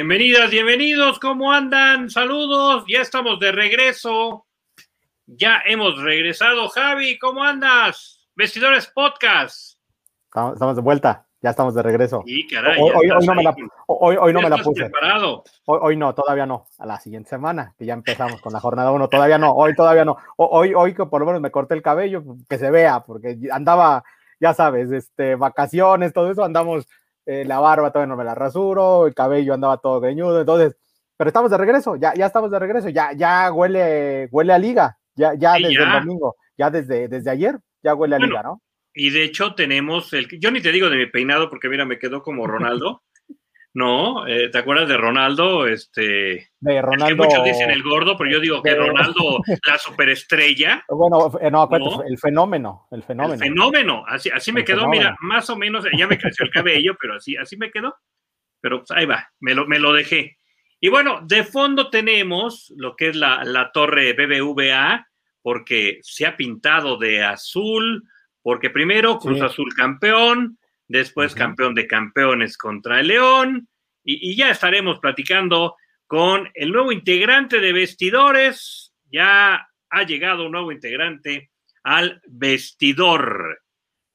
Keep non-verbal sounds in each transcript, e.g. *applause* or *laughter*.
Bienvenidas, bienvenidos, ¿cómo andan? Saludos, ya estamos de regreso. Ya hemos regresado. Javi, ¿cómo andas? Vestidores Podcast. Estamos de vuelta, ya estamos de regreso. Caray, hoy, no me la, hoy, no me la puse. Preparado? Hoy, no, todavía no. A la siguiente semana, que ya empezamos con la jornada 1, todavía no. Hoy todavía no. Hoy, hoy que por lo menos me corté el cabello, que se vea, porque andaba, ya sabes, este, vacaciones, todo eso, andamos eh, la barba todavía no me la rasuro, el cabello andaba todo greñudo, entonces, pero estamos de regreso, ya, ya estamos de regreso, ya, ya huele, huele a liga, ya, ya desde el domingo, ya desde, desde ayer, ya huele a liga, ¿no? Y de hecho tenemos el, yo ni te digo de mi peinado porque mira, me quedó como Ronaldo, ¿no? Eh, ¿Te acuerdas de Ronaldo? Este, de Ronaldo. que muchos dicen el gordo, pero yo digo que Ronaldo, *laughs* la superestrella. Bueno, eh, no, el fenómeno, el fenómeno. El fenómeno, así, así me quedó, mira, más o menos, ya me creció el cabello, pero así, así me quedó. Pero pues, ahí va, me lo, me lo dejé. Y bueno, de fondo tenemos lo que es la, la torre BBVA, porque se ha pintado de azul, porque primero Cruz Azul campeón, después campeón de campeones contra el León, y, ya estaremos platicando con el nuevo integrante de vestidores. Ya ha llegado un nuevo integrante al vestidor.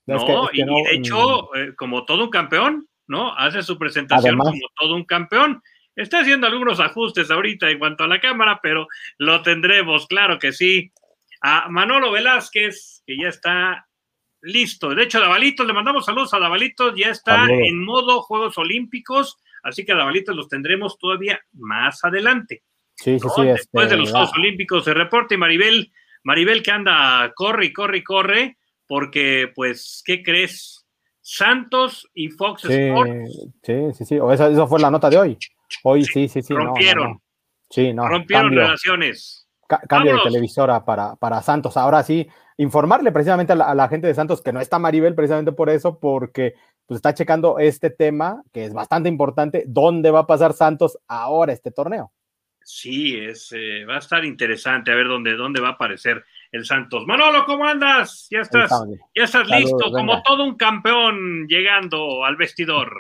¿no? y, de hecho, mm. eh, como todo un campeón, ¿no? Hace su presentación como todo un campeón. Está haciendo algunos ajustes ahorita en cuanto a la cámara, pero lo tendremos, claro que sí. A Manolo Velázquez, que ya está listo. De hecho, Davalitos, le mandamos saludos a Davalitos, ya está en modo Juegos Olímpicos, así que a Davalitos los tendremos todavía más adelante. Sí, sí, sí. Después de este, los Juegos Olímpicos se reporta y Maribel, Maribel que anda, corre y corre y corre, porque, pues, ¿qué crees? Santos y Fox Sports. Sí, sí, sí. O esa, fue la nota de hoy. Hoy sí, sí, sí. Rompieron. Sí, no. Rompieron relaciones. cambio de televisora para, para Santos. Ahora sí, informarle precisamente a la, gente de Santos que no está Maribel precisamente por eso, porque pues está checando este tema que es bastante importante, dónde va a pasar Santos ahora este torneo. Sí, es, eh, va a estar interesante a ver dónde, dónde va a aparecer el Santos. Manolo, ¿cómo andas? Ya estás, ya estás listo, como todo un campeón llegando al vestidor.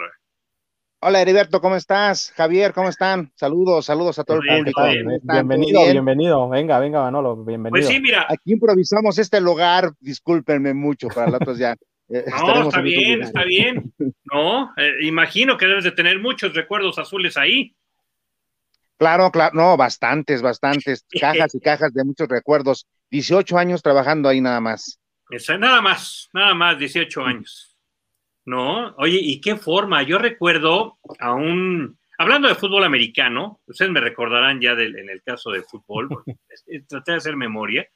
Hola Heriberto, ¿cómo estás? Javier, ¿cómo están? Saludos, saludos a todo el público. Bienvenido, bienvenido. Venga, venga, Manolo, bienvenido. Pues sí, mira. Aquí improvisamos este lugar, discúlpenme mucho, para la otros ya. Eh, *laughs* no, está bien, está bien. No, eh, imagino que debes de tener muchos recuerdos azules ahí. Claro, claro, no, bastantes, bastantes, *laughs* cajas y cajas de muchos recuerdos. 18 años trabajando ahí nada más. nada más, nada más, 18 años. ¿No? Oye, ¿y qué forma? Yo recuerdo a un, hablando de fútbol americano, ustedes me recordarán ya en el caso de fútbol, *laughs* traté de hacer memoria,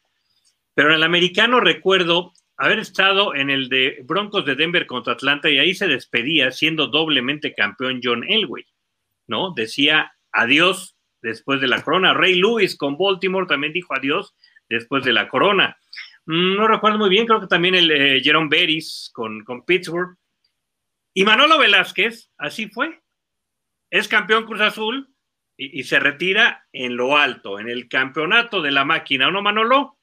pero en el americano recuerdo haber estado en el de Broncos de Denver contra Atlanta y ahí se despedía siendo doblemente campeón John Elway, ¿no? Decía adiós después de la corona. Ray Lewis con Baltimore también dijo adiós después de la corona. Mm, no recuerdo muy bien, creo que también el eh, Jerome Beris con, con Pittsburgh. Y Manolo Velázquez, así fue. Es campeón Cruz Azul y, se retira en lo alto, en el campeonato de la máquina, ¿no, Manolo?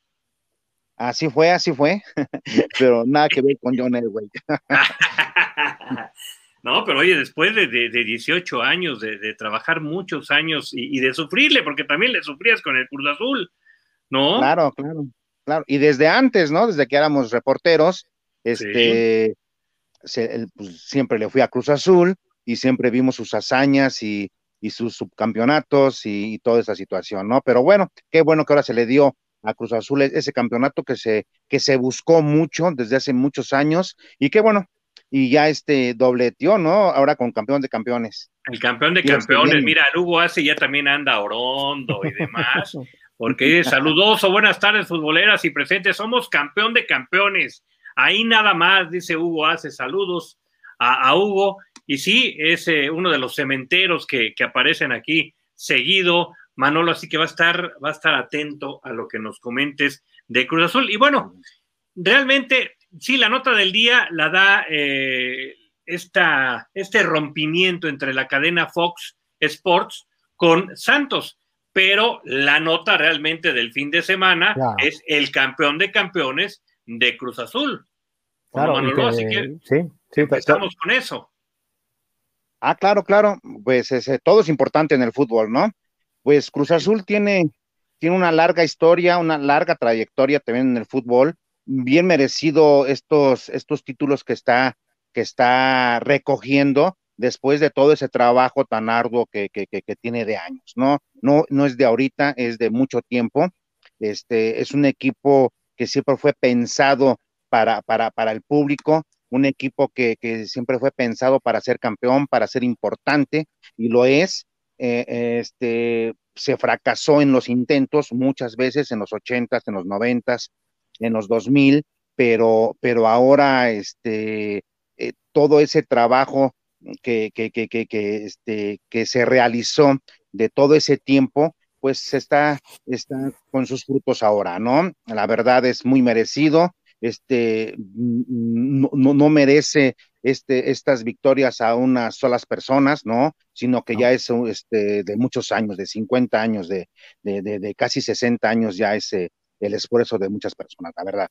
Así fue, así fue. *laughs* pero nada que ver con John Elway. *laughs* no, pero oye, después de, 18 años, de, trabajar muchos años y, de sufrirle, porque también le sufrías con el Cruz Azul, ¿no? Claro, claro, claro. Y desde antes, ¿no? Desde que éramos reporteros, este, pues, siempre le fui a Cruz Azul y siempre vimos sus hazañas y, sus subcampeonatos y, toda esa situación, ¿no? Pero bueno, qué bueno que ahora se le dio a Cruz Azul e-, ese campeonato que se, que se buscó mucho desde hace muchos años y qué bueno, y ya este dobleteó, ¿no? Ahora con campeón de campeones. El campeón de campeones, mira, Hugo hace ya también anda orondo y demás, *laughs* porque saludoso, buenas tardes futboleras y presentes, somos campeón de campeones. Ahí nada más, dice Hugo, hace saludos a, Hugo. Y sí, es eh, uno de los cementeros que, aparecen aquí seguido, Manolo, así que va a estar, va a estar atento a lo que nos comentes de Cruz Azul. Y bueno, realmente, sí, la nota del día la da eh, esta, este rompimiento entre la cadena Fox Sports con Santos, pero la nota realmente del fin de semana es el campeón de campeones de Cruz Azul. Claro, así que sí, sí, estamos con eso. Ah, claro, claro, pues ese, todo es importante en el fútbol, ¿no? Pues Cruz Azul tiene, tiene una larga historia, una larga trayectoria también en el fútbol, bien merecido estos, estos títulos que está, que está recogiendo después de todo ese trabajo tan arduo que, que, que, tiene de años, ¿no? ¿no? No es de ahorita, es de mucho tiempo. Este, es un equipo que siempre fue pensado para, para, para el público, un equipo que, que, siempre fue pensado para ser campeón, para ser importante, y lo es. Eh, este, se fracasó en los intentos muchas veces, en los ochentas, en los noventas, en los dos mil, pero, pero ahora este, eh, todo ese trabajo que, que, que, que, este, que se realizó de todo ese tiempo, pues está, está con sus frutos ahora, ¿no? La verdad es muy merecido, este, no, no merece este, estas victorias a unas solas personas, ¿no? Sino que ya es este, de muchos años, de 50 años, de, de, de, casi 60 años ya es el esfuerzo de muchas personas, la verdad.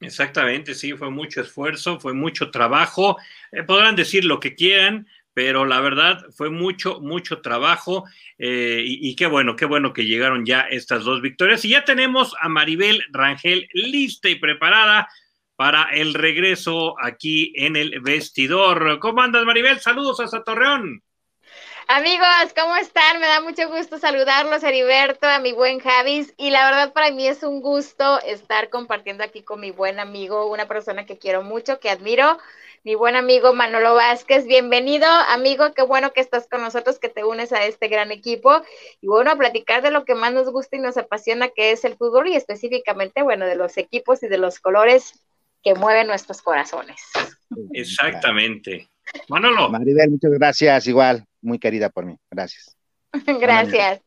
Exactamente, sí, fue mucho esfuerzo, fue mucho trabajo. Eh, podrán decir lo que quieran, pero la verdad fue mucho, mucho trabajo eh, y, y, qué bueno, qué bueno que llegaron ya estas dos victorias. Y ya tenemos a Maribel Rangel lista y preparada para el regreso aquí en el vestidor. ¿Cómo andas, Maribel? Saludos hasta Torreón. Amigos, ¿cómo están? Me da mucho gusto saludarlos, Heriberto, a mi buen Javis. Y la verdad para mí es un gusto estar compartiendo aquí con mi buen amigo, una persona que quiero mucho, que admiro, mi buen amigo Manolo Vázquez. Bienvenido, amigo, qué bueno que estás con nosotros, que te unes a este gran equipo. Y bueno, a platicar de lo que más nos gusta y nos apasiona, que es el fútbol y específicamente, bueno, de los equipos y de los colores que mueven nuestros corazones. Exactamente. Manolo. Maribel, muchas gracias, igual muy querida por mí. Gracias. *laughs* Gracias.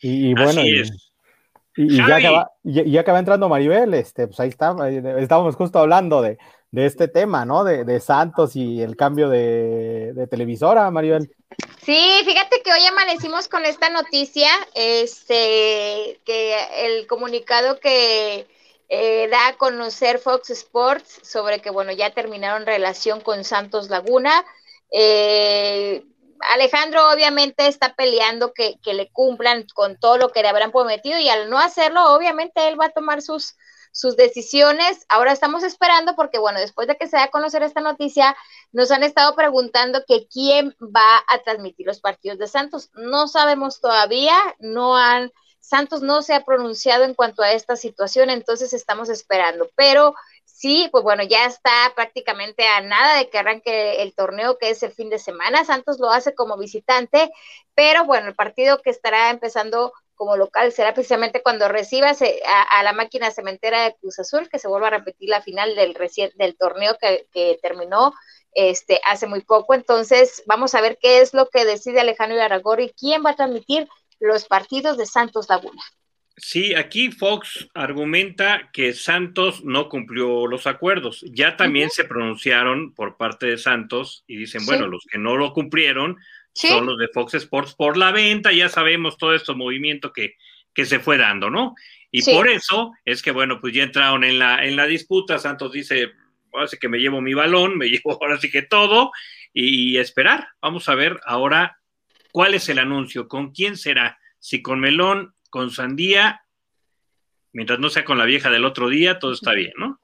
Y, bueno, y, ya, acaba, ya, acaba, entrando Maribel, este, pues ahí está, estábamos justo hablando de, de este tema, ¿no? De, de, Santos y el cambio de, de, televisora, Maribel. Sí, fíjate que hoy amanecimos con esta noticia, este, que el comunicado que eh, da a conocer Fox Sports sobre que, bueno, ya terminaron relación con Santos Laguna. Eh, Alejandro obviamente está peleando que, le cumplan con todo lo que le habrán prometido y al no hacerlo, obviamente él va a tomar sus, sus decisiones. Ahora estamos esperando porque, bueno, después de que se da a conocer esta noticia, nos han estado preguntando que quién va a transmitir los partidos de Santos. No sabemos todavía, no han, Santos no se ha pronunciado en cuanto a esta situación, entonces estamos esperando, pero sí, pues bueno, ya está prácticamente a nada de que arranque el torneo que es el fin de semana. Santos lo hace como visitante, pero bueno, el partido que estará empezando como local será precisamente cuando reciba a, la máquina cementera de Cruz Azul, que se vuelva a repetir la final del, del torneo que, terminó este, hace muy poco. Entonces, vamos a ver qué es lo que decide Alejandro y quién va a transmitir los partidos de Santos Laguna. Sí, aquí Fox argumenta que Santos no cumplió los acuerdos. Ya también se pronunciaron por parte de Santos y dicen, bueno, los que no lo cumplieron son los de Fox Sports por la venta, ya sabemos todo este movimiento que, que se fue dando, ¿no? Y por eso es que, bueno, pues ya entraron en la, en la disputa. Santos dice, ahora sí que me llevo mi balón, me *laughs* llevo ahora sí que todo y esperar. Vamos a ver ahora cuál es el anuncio, con quién será, si con Melón con sandía, mientras no sea con la vieja del otro día, todo está bien, ¿no?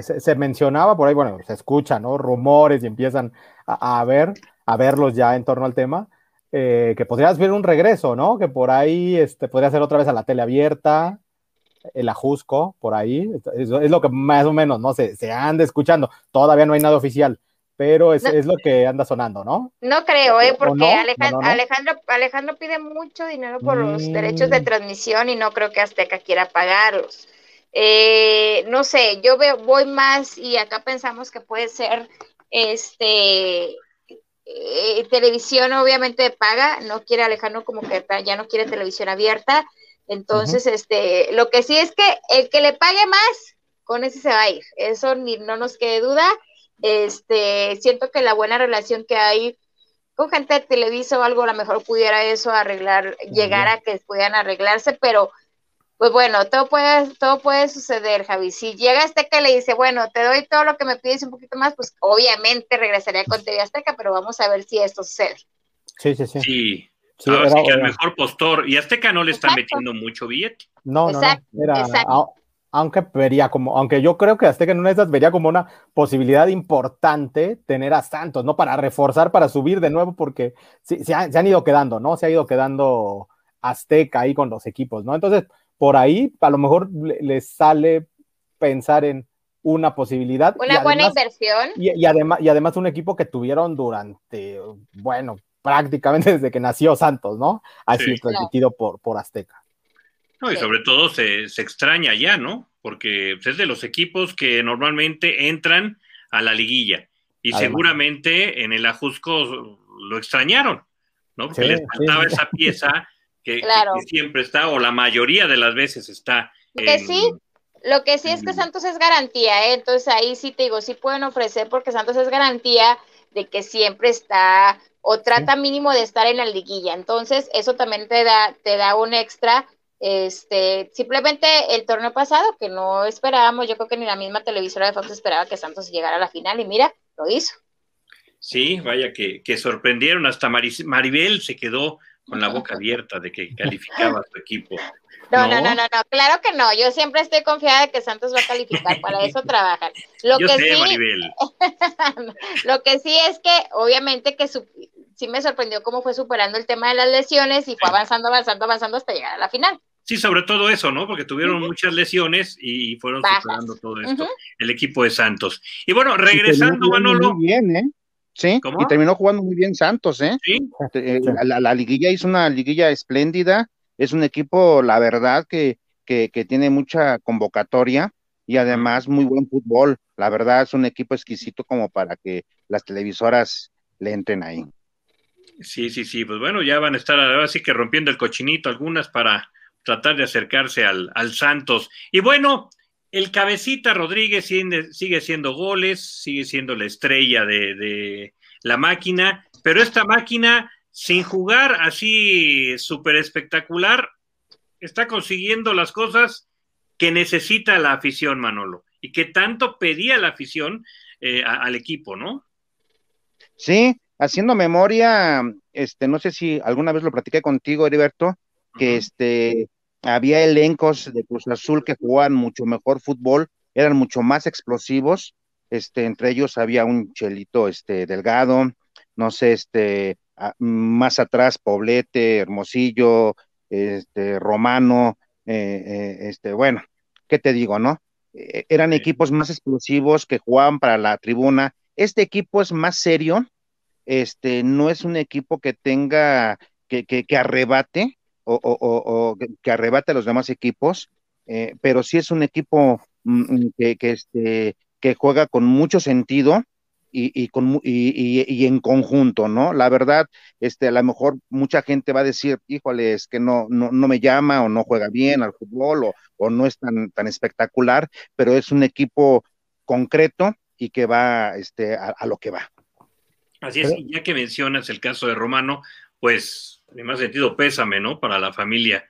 Se, mencionaba por ahí, bueno, se escucha, ¿no? Rumores y empiezan a, ver, a verlos ya en torno al tema, eh, que podrías ver un regreso, ¿no? Que por ahí este, podría ser otra vez a la tele abierta, el ajusco, por ahí, es, lo que más o menos, ¿no? Se, se anda escuchando, todavía no hay nada oficial, pero es, es, lo que anda sonando, ¿no? No creo, ¿eh? porque Alejandro, Alejandro, pide mucho dinero por los mm. derechos de transmisión y no creo que Azteca quiera pagarlos. Eh, no sé, yo veo, voy más y acá pensamos que puede ser este eh, televisión obviamente paga, no quiere Alejandro como que ya no quiere televisión abierta, entonces este lo que sí es que el que le pague más, con ese se va a ir, eso ni no nos quede duda, este, siento que la buena relación que hay con gente de Televisa o algo, a lo mejor pudiera eso arreglar, llegar a que pudieran arreglarse, pero pues bueno, todo puede, todo puede suceder, Javi. Si llega Azteca y le dice, bueno, te doy todo lo que me pides un poquito más, pues obviamente regresaría con TV Azteca, pero vamos a ver si esto sucede. Sí, sí, sí. Sí. sí que el mejor postor. Y Azteca no le está metiendo mucho billete. No, no, no. Era, aunque vería como, aunque yo creo que Azteca en una de esas vería como una posibilidad importante tener a Santos, ¿no? Para reforzar, para subir de nuevo, porque se, se, han ido quedando, ¿no? Se ha ido quedando Azteca ahí con los equipos, ¿no? Entonces, por ahí a lo mejor les sale pensar en una posibilidad. Una buena inversión. Y, además, y además un equipo que tuvieron durante, bueno, prácticamente *laughs* desde que nació Santos, ¿no? Así transmitido por, por Azteca. No, y sobre todo se, extraña ya, ¿no? Porque es de los equipos que normalmente entran a la liguilla. Y seguramente en el Ajusco lo extrañaron, ¿no? Porque les faltaba esa pieza que, siempre está, o la mayoría de las veces está. Que sí, lo que sí es que Santos es garantía, ¿eh? entonces ahí sí te digo, sí pueden ofrecer porque Santos es garantía de que siempre está o trata mínimo de estar en la liguilla, entonces eso también te da, te da un extra. Este, simplemente el torneo pasado que no esperábamos, yo creo que ni la misma televisora de Fox esperaba que Santos llegara a la final y mira, lo hizo. Sí, vaya que, que sorprendieron, hasta Maribel se quedó con la boca abierta de que calificaba a su equipo. *laughs* No, no, no, no, no, claro que no. Yo siempre estoy confiada de que Santos va a calificar, para eso *laughs* trabajan. Lo que sí, *laughs* lo que sí es que, obviamente, que sí me sorprendió cómo fue superando el tema de las lesiones y fue avanzando, avanzando, avanzando hasta llegar a la final. Sí, sobre todo eso, ¿no? Porque tuvieron muchas lesiones y fueron superando todo esto, el equipo de Santos. Y bueno, regresando, Manolo. Muy bien, ¿eh? Sí, y terminó jugando muy bien Santos, ¿eh? Sí. Eh, la, liguilla hizo una liguilla espléndida. Es un equipo, la verdad, que, que, tiene mucha convocatoria y además muy buen fútbol. La verdad, es un equipo exquisito como para que las televisoras le entren ahí. Sí, sí, sí. Pues bueno, ya van a estar ahora sí que rompiendo el cochinito algunas para tratar de acercarse al, al Santos. Y bueno, el cabecita Rodríguez sigue siendo goles, sigue siendo la estrella de, la máquina, pero esta máquina, sin jugar así súper espectacular, está consiguiendo las cosas que necesita la afición, Manolo, y que tanto pedía la afición eh, al equipo, ¿no? Sí, haciendo memoria, este, no sé si alguna vez lo platiqué contigo, Heriberto, que este, había elencos de Cruz Azul que jugaban mucho mejor fútbol, eran mucho más explosivos, este, entre ellos había un Chelito este, Delgado, no sé, este, más atrás Poblete, Hermosillo, este, Romano, eh, eh, este, bueno, ¿qué te digo, no? E, eran equipos más explosivos que jugaban para la tribuna. Este equipo es más serio, este, no es un equipo que tenga, que, que, que arrebate, o, o, que arrebate a los demás equipos, eh, pero sí es un equipo mm, mm, que, que, este, que juega con mucho sentido y, y, con, y, y, en conjunto, ¿no? La verdad, este, a lo mejor mucha gente va a decir, híjole, es que no, no, no me llama o no juega bien al fútbol o, o no es tan, tan espectacular, pero es un equipo concreto y que va este, a, a lo que va. Así es, y ya que mencionas el caso de Romano, pues en más sentido, pésame, ¿no? Para la familia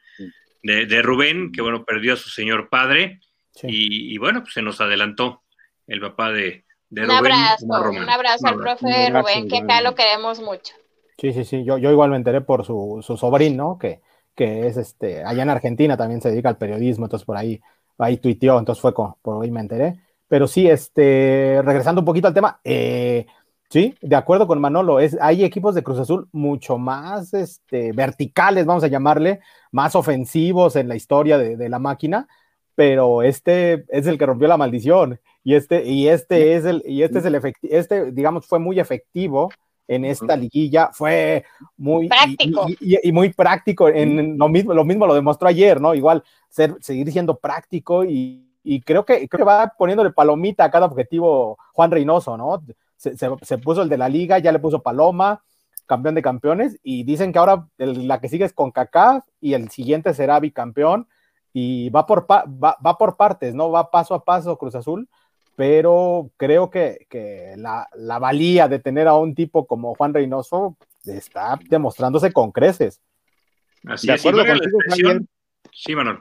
de, Rubén, que bueno, perdió a su señor padre. Y, bueno, pues se nos adelantó el papá de, un Abrazo, un abrazo, al profe Rubén, que acá lo queremos mucho. Sí, sí, sí, yo, yo igual me enteré por su, su sobrino, que, que es este, allá en Argentina también se dedica al periodismo, entonces por ahí, ahí tuiteó, entonces fue por ahí me enteré. Pero sí, este, regresando un poquito al tema, eh, Sí, de acuerdo con Manolo, es, hay equipos de Cruz Azul mucho más este, verticales, vamos a llamarle, más ofensivos en la historia de, la máquina, pero este es el que rompió la maldición y este, y este es el, y este es el efectivo, este, digamos, fue muy efectivo en esta liguilla, fue muy práctico. Y, muy práctico, en lo mismo, lo mismo lo demostró ayer, ¿no? Igual ser, seguir siendo práctico y, creo que, creo que va poniéndole palomita a cada objetivo Juan Reynoso, ¿no? Se, puso el de la liga, ya le puso Paloma, campeón de campeones, y dicen que ahora la que sigue es con Kaká y el siguiente será bicampeón, y va por, va, por partes, ¿no? Va paso a paso Cruz Azul, pero creo que, la, valía de tener a un tipo como Juan Reynoso está demostrándose con creces. Así de acuerdo con Sí, Manuel.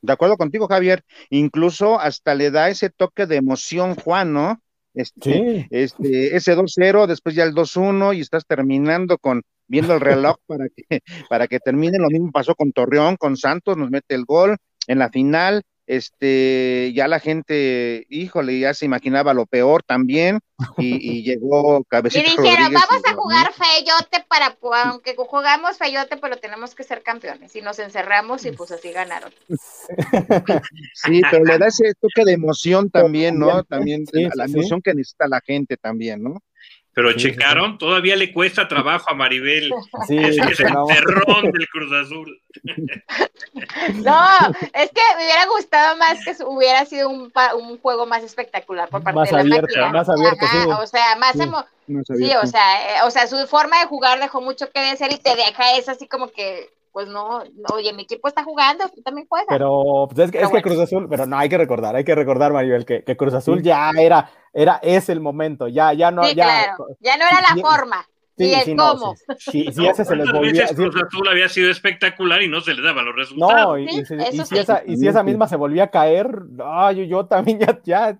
De acuerdo contigo, Javier. Incluso hasta le da ese toque de emoción, Juan, ¿no? Este, este, ese 2-0, después ya el 2-1 y estás terminando con viendo el reloj *laughs* para que, para que termine. Lo mismo pasó con Torreón, con Santos, nos mete el gol en la final este, ya la gente, híjole, ya se imaginaba lo peor también, y, *laughs* llegó Cabecita. Y dijeron, vamos a jugar feyote para, aunque jugamos feyote, pero tenemos que ser campeones, y nos encerramos y pues así ganaron. Sí, pero le da ese toque de emoción también, ¿no? También la emoción que necesita la gente también, ¿no? Pero checaron, todavía le cuesta trabajo a Maribel. *laughs* Sí, es, el terrón del Cruz Azul. *laughs* No, es que me hubiera gustado más que hubiera sido un, un juego más espectacular por parte más de la abierto, Más abierto, sí. O sea, más sí, o sea, eh, o sea, su forma de jugar dejó mucho que decir y te deja eso así como que pues no, oye, mi equipo está jugando, tú también juegas. Pero pues es, que, es que Cruz Azul, pero no, hay que recordar, hay que recordar, Maribel, que, que Cruz Azul ya era, era, es el momento, ya, ya no, sí, ya, claro. ya no era la forma. Sí, y el cómo. sí, sí, ese se les volvía. Cruz Azul había sido espectacular y no se le daban los resultados. No, y, y, si, esa, y si esa misma se volvía a caer, ay, yo, yo también ya, ya,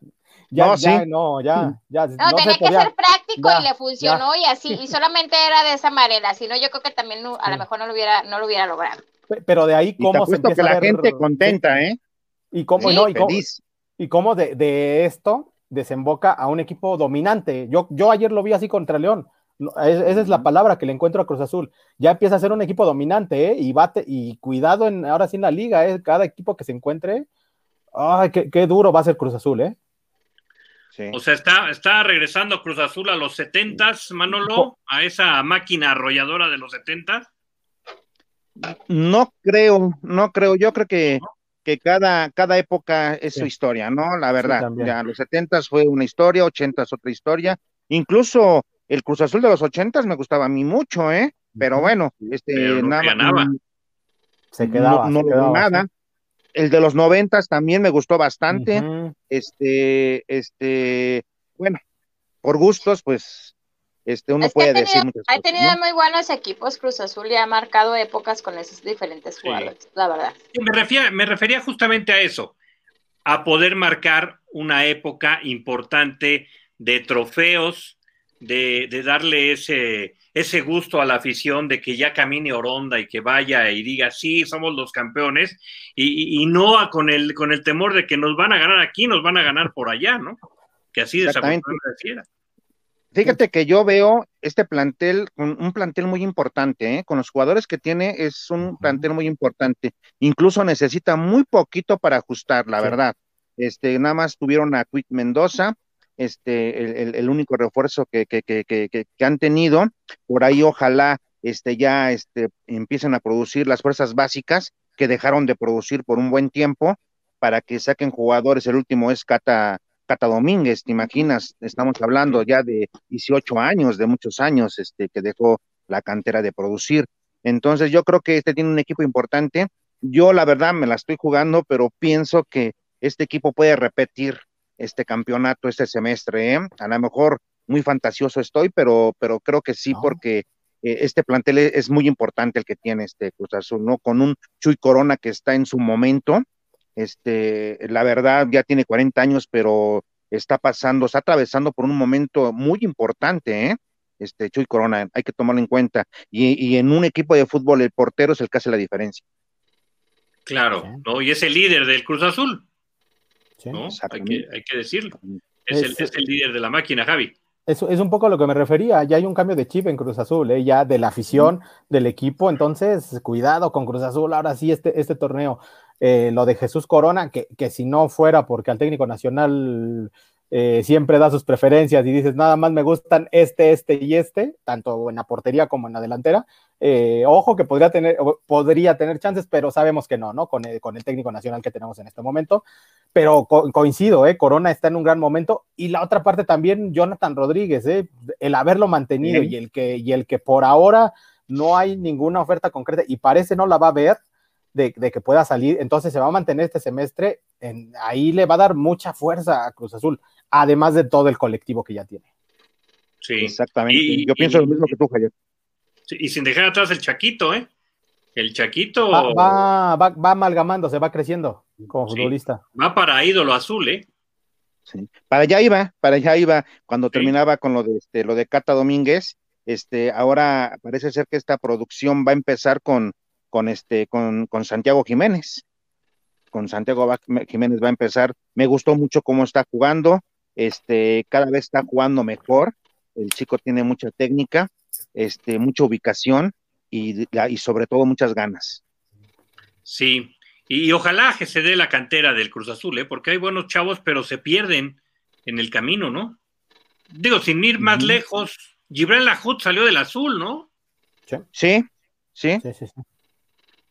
ya, no, ya, no, ya, ya. No, tenía que ser práctico y le funcionó y así, y solamente era de esa manera, si no, yo creo que también a lo mejor no lo hubiera, no lo hubiera logrado. Pero de ahí cómo se empieza que la gente contenta, ¿eh? Y cómo, no, y cómo, y cómo de, de, esto desemboca a un equipo dominante. Yo, yo ayer lo vi así contra León. esa es la palabra que le encuentro a Cruz Azul. Ya empieza a ser un equipo dominante, ¿eh? Y bate, y cuidado en, ahora sí en la liga, ¿eh? Cada equipo que se encuentre, ay, qué, qué duro va a ser Cruz Azul, ¿eh? O sea, está, está regresando Cruz Azul a los 70 Manolo, a esa máquina arrolladora de los 70 No creo, no creo. Yo creo que, que cada, cada época es su historia, ¿no? La verdad. ya los 70 fue una historia, 80 otra historia. Incluso el Cruz Azul de los 80 me gustaba a mí mucho, ¿eh? Pero bueno, este nada, se quedaba, no, nada el de los noventas también me gustó bastante. Este, este, bueno, por gustos, pues, este, uno puede decir muchas Ha tenido muy buenos equipos Cruz Azul y ha marcado épocas con esos diferentes jugadores, la verdad. me, refería, me refería justamente a eso, a poder marcar una época importante de trofeos, de, de darle ese, ese gusto a la afición de que ya camine Oronda y que vaya y diga, sí, somos los campeones, y, no con el, con el temor de que nos van a ganar aquí, nos van a ganar por allá, ¿no? Que así desafortunadamente Fíjate que yo veo este plantel, un plantel muy importante, ¿eh? con los jugadores que tiene, es un plantel muy importante. Incluso necesita muy poquito para ajustar, la verdad. Este, nada más tuvieron a Quick Mendoza, este, el, único refuerzo que, que, que, que, han tenido. Por ahí ojalá este, ya este, empiecen a producir las fuerzas básicas que dejaron de producir por un buen tiempo para que saquen jugadores. El último es Cata, Cata Domínguez, ¿te imaginas? Estamos hablando ya de 18 años, de muchos años este, que dejó la cantera de producir. Entonces yo creo que este tiene un equipo importante. Yo la verdad me la estoy jugando, pero pienso que este equipo puede repetir este campeonato este semestre. ¿eh? A lo mejor muy fantasioso estoy, pero, pero creo que sí, porque eh, este plantel es muy importante el que tiene este Cruz Azul, ¿no? Con un Chuy Corona que está en su momento, este, la verdad ya tiene 40 años, pero está pasando, está atravesando por un momento muy importante, ¿eh? Este Chuy Corona, hay que tomarlo en cuenta. Y, y en un equipo de fútbol, el portero es el que hace la diferencia. Claro, ¿no? Y es el líder del Cruz Azul. Hay, que, decirlo. Es, el, líder de la máquina, Javi. Es, es un poco lo que me refería, ya hay un cambio de chip en Cruz Azul, ¿eh? ya de la afición del equipo, entonces cuidado con Cruz Azul, ahora sí este, este torneo, eh, lo de Jesús Corona, que, que si no fuera porque al técnico nacional eh, siempre da sus preferencias y dices, nada más me gustan este, este y este, tanto en la portería como en la delantera. Eh, ojo que podría tener, podría tener chances, pero sabemos que no, ¿no? Con el, con el técnico nacional que tenemos en este momento. Pero coincido, ¿eh? Corona está en un gran momento. Y la otra parte también, Jonathan Rodríguez, ¿eh? El haberlo mantenido y, el que, y el que por ahora no hay ninguna oferta concreta y parece no la va a ver. De, de, que pueda salir, entonces se va a mantener este semestre, en, ahí le va a dar mucha fuerza a Cruz Azul además de todo el colectivo que ya tiene. Sí, exactamente. Yo pienso lo mismo que tú, Javier. y sin dejar atrás el Chaquito, ¿eh? El Chaquito. Va, va, va, amalgamando, se va creciendo. Como futbolista. Va para ídolo azul, ¿eh? Sí. Para allá iba, para allá iba, cuando terminaba con lo de este, lo de Cata Domínguez, este, ahora parece ser que esta producción va a empezar con, con este, con, con Santiago Jiménez. Con Santiago Jiménez va a empezar. Me gustó mucho cómo está jugando, este, cada vez está jugando mejor. El chico tiene mucha técnica, este, mucha ubicación y, y sobre todo muchas ganas. Sí, y, ojalá que se dé la cantera del Cruz Azul, ¿eh? porque hay buenos chavos, pero se pierden en el camino, ¿no? Digo, sin ir más lejos, Gibran Lajut salió del azul, ¿no? Sí, sí, sí. Sí,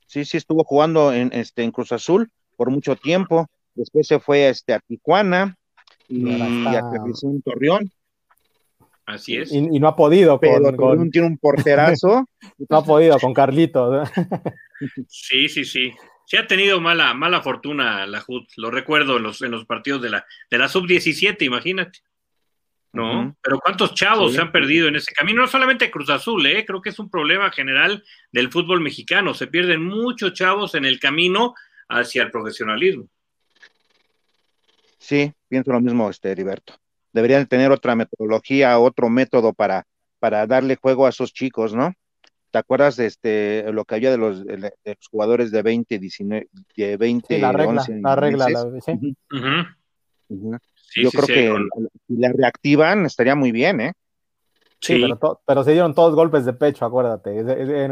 sí, sí. estuvo jugando en, este, en Cruz Azul por mucho tiempo. Después se fue este, a Tijuana y, a Torreón. Así es. Y, no ha podido. Pero con, tiene un porterazo. *laughs* no ha podido con Carlitos. *laughs* sí, sí, sí. Sí ha tenido mala, mala fortuna la HUD, lo recuerdo en los, en los partidos de la, de la sub-17, imagínate. ¿No? Pero cuántos chavos se han perdido en ese camino, no solamente Cruz Azul, ¿eh? creo que es un problema general del fútbol mexicano, se pierden muchos chavos en el camino hacia el profesionalismo. Sí, pienso lo mismo, este Heriberto. Deberían tener otra metodología, otro método para, para darle juego a esos chicos, ¿no? ¿Te acuerdas de este lo que había de los, de los jugadores de 20, 19, de 20, la regla, la regla, ¿sí? Yo creo que si la reactivan estaría muy bien, ¿eh? Sí, Pero, se dieron todos golpes de pecho, acuérdate.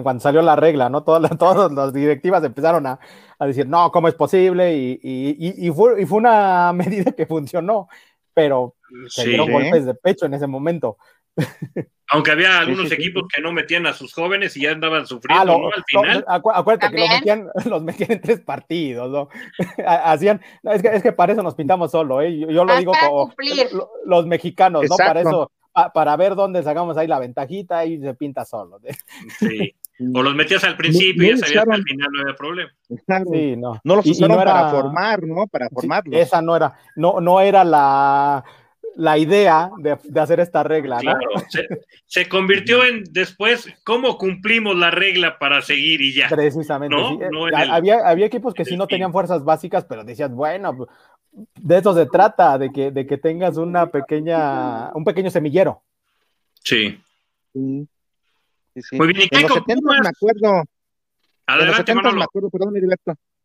Cuando salió la regla, ¿no? Todas, *laughs* todas las directivas empezaron a, decir, no, ¿cómo es posible? Y, y, y, fue, y fue una *laughs* medida que funcionó, pero se dieron golpes de pecho en ese momento. Aunque había algunos equipos que no metían a sus jóvenes y ya andaban sufriendo, ah, Al final. acuérdate que los metían, *laughs* los metían, en tres partidos, ¿no? *laughs* Hacían, es que, es que para eso nos pintamos solo, ¿eh? Yo, lo digo como los mexicanos, ¿no? Para eso, para ver dónde sacamos ahí la ventajita y se pinta solo. Sí. O los metías al principio y ya sabías que al final no había problema. Sí, no. no los usaron para formar, ¿no? Para formarlos. esa no era, no, no era la la idea de, hacer esta regla. Claro, se, convirtió en después cómo cumplimos la regla para seguir y ya. Precisamente. había, había, equipos que sí no tenían fuerzas básicas, pero decías, bueno, de eso se trata, de que, de que tengas una pequeña, un pequeño semillero. Sí. Muy bien, ¿y en los 70 me acuerdo. en los 70 me acuerdo, perdón,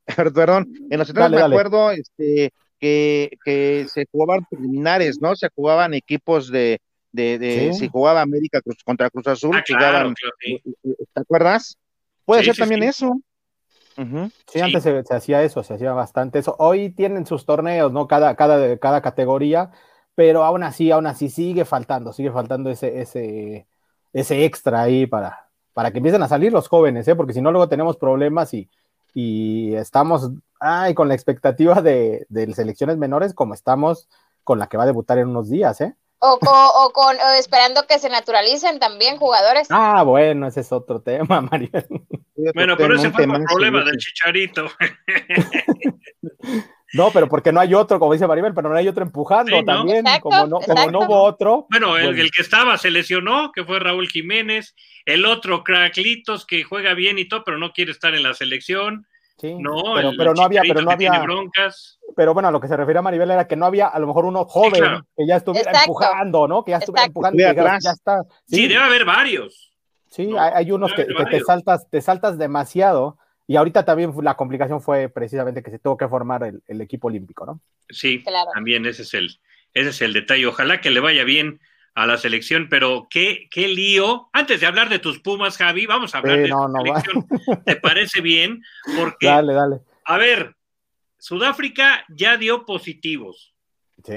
*laughs* perdón, en los 70 me acuerdo, este, que, se jugaban preliminares, ¿no? Se jugaban equipos de, de, si jugaba América contra Cruz Azul, ah, jugaban, eh, eh, ¿te acuerdas? Puede ser también eso. Sí, antes se, hacía eso, se hacía bastante eso. Hoy tienen sus torneos, ¿no? Cada, cada, cada categoría, pero aún así, aún así sigue faltando, sigue faltando ese, ese, ese extra ahí para, para que empiecen a salir los jóvenes, ¿eh? Porque si no, luego tenemos problemas y, y estamos ay, con la expectativa de, selecciones menores como estamos con la que va a debutar en unos días, ¿eh? O, o, con esperando que se naturalicen también jugadores. Ah, bueno, ese es otro tema, *laughs* Mariel. Bueno, pero ese fue el problema del chicharito. *laughs* No, pero porque no hay otro, como dice Maribel, pero no hay otro empujando también, como, no, como no hubo otro. Bueno, el, pues el, que estaba se lesionó, que fue Raúl Jiménez, el otro Craclitos, que juega bien y todo, pero no quiere estar en la selección. Sí, no, pero, no había, pero no había. Broncas. Pero bueno, a lo que se refiere a Maribel era que no había a lo mejor uno joven que ya estuviera empujando, ¿no? Que ya estuviera empujando, ya, está. Sí. debe haber varios. Sí, hay, unos que, te saltas, te saltas demasiado. Y ahorita también la complicación fue precisamente que se tuvo que formar el, equipo olímpico, ¿no? Sí, también ese es el, ese es el detalle. Ojalá que le vaya bien a la selección, pero qué, qué lío. Antes de hablar de tus Pumas, Javi, vamos a hablar de la selección. ¿Te *laughs* parece bien? Porque, dale, dale. A ver, Sudáfrica ya dio positivos. Sí.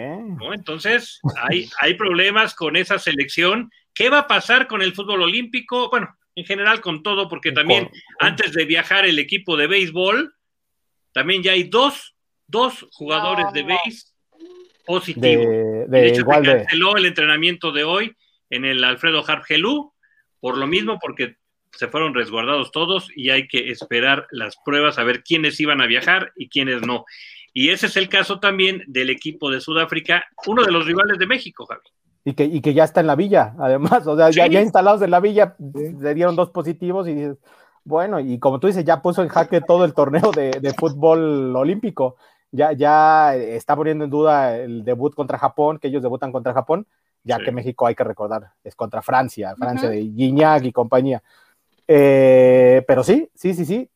Entonces, hay, hay problemas con esa selección. ¿Qué va a pasar con el fútbol olímpico? Bueno, en general con todo, porque también antes de viajar el equipo de béisbol, también ya hay dos, dos jugadores de béis positivo. De, hecho, se canceló el entrenamiento de hoy en el Alfredo Hargelú, por lo mismo, porque se fueron resguardados todos y hay que esperar las pruebas a ver quiénes iban a viajar y quiénes no. Y ese es el caso también del equipo de Sudáfrica, uno de los rivales de México, Javi. Y que, y que ya está en la villa, además, o sea, ya, instalados en la villa, le dieron dos positivos y dices, Bueno, y como tú dices, ya puso en jaque todo el torneo de, fútbol olímpico. Ya, ya está poniendo en duda el debut contra Japón, que ellos debutan contra Japón, ya que México hay que recordar, es contra Francia, Francia de Guiñac y compañía. Eh, pero sí, sí, sí, sí,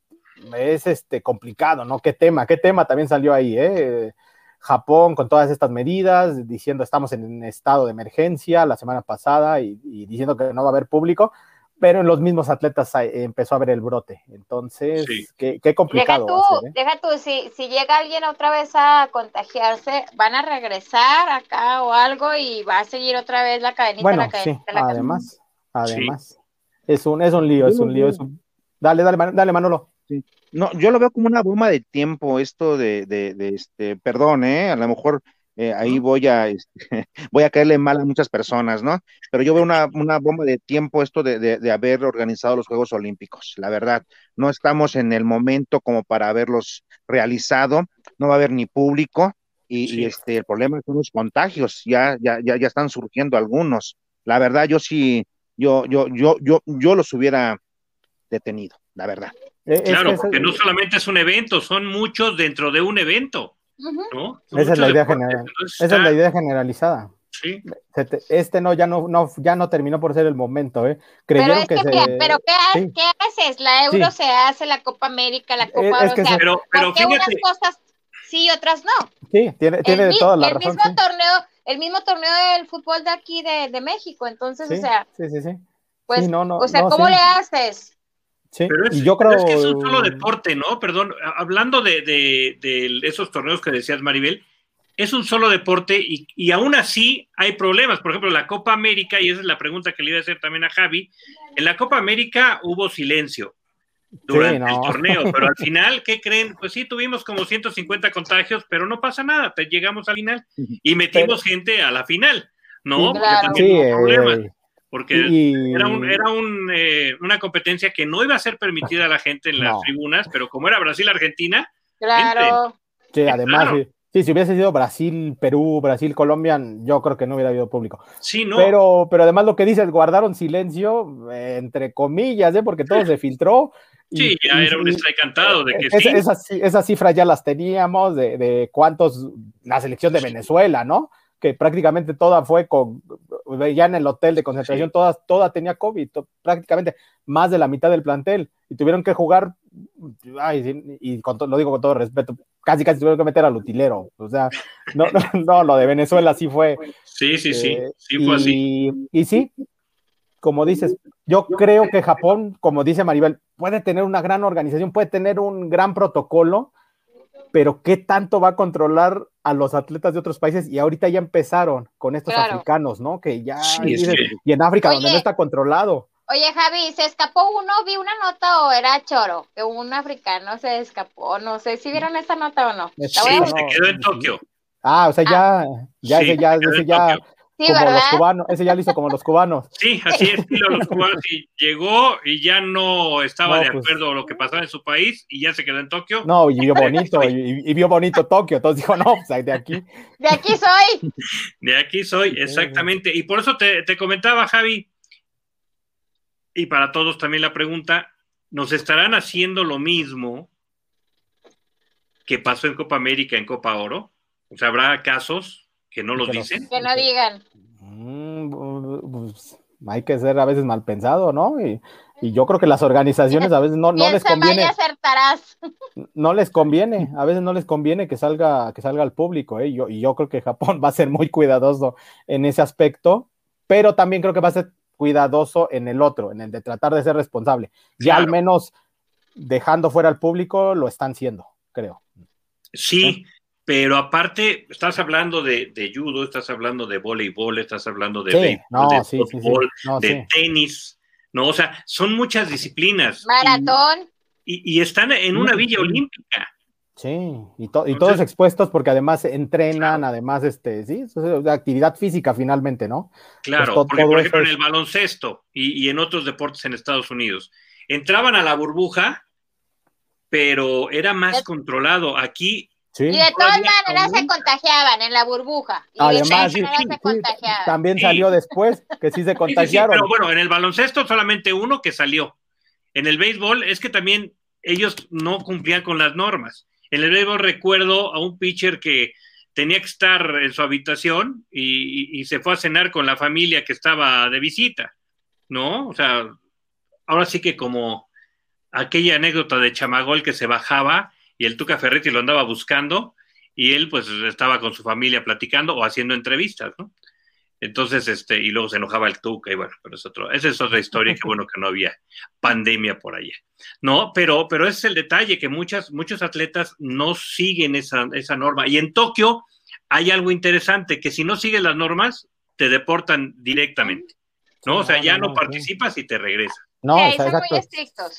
es este complicado, ¿no? ¿Qué tema? ¿Qué tema también salió ahí, eh? Japón con todas estas medidas, diciendo estamos en estado de emergencia la semana pasada y, diciendo que no va a haber público, pero en los mismos atletas empezó a haber el brote. Entonces, qué, complicado. Deja tú, ¿eh? deja tú si, si, llega alguien otra vez a contagiarse, van a regresar acá o algo y va a seguir otra vez la cadenita. Bueno, sí, además, además. Es un, es un lío, es un lío. Es un... Dale, dale, dale, Manolo. No, yo lo veo como una bomba de tiempo esto de, de, este, perdón, ¿eh? a lo mejor eh, ahí voy a, este, *laughs* voy a caerle mal a muchas personas, ¿no? Pero yo veo una, una bomba de tiempo esto de, de, haber organizado los Juegos Olímpicos, la verdad. No estamos en el momento como para haberlos realizado, no va a haber ni público y, este, el problema son los contagios, ya, ya, ya, ya están surgiendo algunos. La verdad, yo sí, yo, yo, yo, yo, yo los hubiera detenido, la verdad. Eh, claro, porque no solamente es un evento, son muchos dentro de un evento. Esa, es la, idea general. Esa es la idea generalizada. Sí. Este no ya no, no ya no terminó por ser el momento, ¿eh? Creyeron pero, que, pero ¿qué, ¿qué, haces? La Euro se hace, la Copa América, la Copa es, pero, pero unas cosas sí, otras no? Sí, tiene, tiene de todas la el razón. Mismo torneo, el mismo torneo del fútbol de aquí de, de México, entonces, o sea, sí, sí, sí. Pues, no, no, o sea, ¿cómo le haces? Pero es, yo creo... es que es un solo deporte, ¿no? Perdón, hablando de, de, esos torneos que decías, Maribel, es un solo deporte y, y, aún así hay problemas. Por ejemplo, la Copa América, y esa es la pregunta que le iba a hacer también a Javi, en la Copa América hubo silencio durante el torneo, *laughs* pero al final, ¿qué creen? Pues sí, tuvimos como 150 contagios, pero no pasa nada, llegamos al final y metimos gente a la final, ¿no? Porque también hubo problemas. Eh, porque era, un, era un, eh, una competencia que no iba a ser permitida a la gente en las tribunas, pero como era Brasil-Argentina, claro. Sí, además, sí, si hubiese sido Brasil, Perú, Brasil, Colombia, yo creo que no hubiera habido público. Sí, no. Pero, pero además lo que dices, guardaron silencio, eh, entre comillas, ¿eh? porque todo se filtró. *laughs* Sí, ya era un strike cantado de que sí. Esas, esas cifras ya las teníamos de, de cuántos, la selección de Venezuela, ¿no? que prácticamente toda fue con, ya en el hotel de concentración, toda, toda tenía COVID, prácticamente más de la mitad del plantel, y tuvieron que jugar, ay, y lo digo con todo respeto, casi casi tuvieron que meter al utilero, o sea, no, no, *laughs* lo de Venezuela sí fue. Sí, sí, sí, eh, sí fue así. Y sí, como dices, yo creo que Japón, como dice Maribel, puede tener una gran organización, puede tener un gran protocolo, pero ¿qué tanto va a controlar a los atletas de otros países? Y ahorita ya empezaron con estos africanos, ¿no? Que ya... Y en África, donde no está controlado. Oye, Javi, ¿se escapó uno? Vi una nota o era choro, que un africano se escapó. No sé si vieron esa nota o no. Sí, se quedó en Tokio. Ah, o sea, ya, ya, ese ya, ese ya, como los cubanos, ese ya lo hizo como los cubanos. Sí, así es, los cubanos. Y llegó y ya no estaba de pues acuerdo con lo que pasaba en su país y ya se quedó en Tokio. No, y vio *laughs* bonito, y, vio bonito Tokio. Entonces dijo, no, pues de aquí. De aquí soy. De aquí soy, exactamente. Y por eso te, te comentaba, Javi, y para todos también la pregunta, ¿nos estarán haciendo lo mismo que pasó en Copa América, en Copa Oro? O sea, ¿habrá casos que no los dicen. Que no digan. Mm, pues, hay que ser a veces mal pensado, ¿no? Y, yo creo que las organizaciones a veces no, no les conviene. No les conviene, a veces no les conviene que salga, que salga al público, ¿eh? Yo, y yo creo que Japón *laughs* va a ser muy cuidadoso en ese aspecto, pero también creo que va a ser cuidadoso en el otro, en el de tratar de ser responsable. Ya al menos dejando fuera al público lo están siendo, creo. Sí, pero aparte, estás hablando de, judo, estás hablando de voleibol, estás hablando de, de fútbol, de tenis, ¿no? O sea, son muchas disciplinas. Maratón. Y, están en una villa olímpica. Sí, y, todos expuestos porque además entrenan, además, este, sí, es actividad física finalmente, ¿no? Claro, pues porque por ejemplo en el baloncesto y, y en otros deportes en Estados Unidos, entraban a la burbuja, pero era más controlado. Aquí y de todas maneras se contagiaban en la burbuja. Y Además, también salió después que sí se contagiaron. pero bueno, en el baloncesto solamente uno que salió. en el béisbol es que también ellos no cumplían con las normas. En el béisbol recuerdo a un pitcher que tenía que estar en su habitación y, se fue a cenar con la familia que estaba de visita, ¿no? O sea, ahora sí que como aquella anécdota de Chamagol que se bajaba y el Tuca Ferretti lo andaba buscando y él pues estaba con su familia platicando o haciendo entrevistas, ¿no? Entonces, este, y luego se enojaba el Tuca, y bueno, pero es otro, esa es otra historia, que bueno que no había pandemia por allá. No, pero, pero ese es el detalle, que muchas, muchos atletas no siguen esa, esa norma. Y en Tokio hay algo interesante, que si no sigues las normas, te deportan directamente. ¿No? O sea, ya no, participas y te regresas. No, o sea, exacto.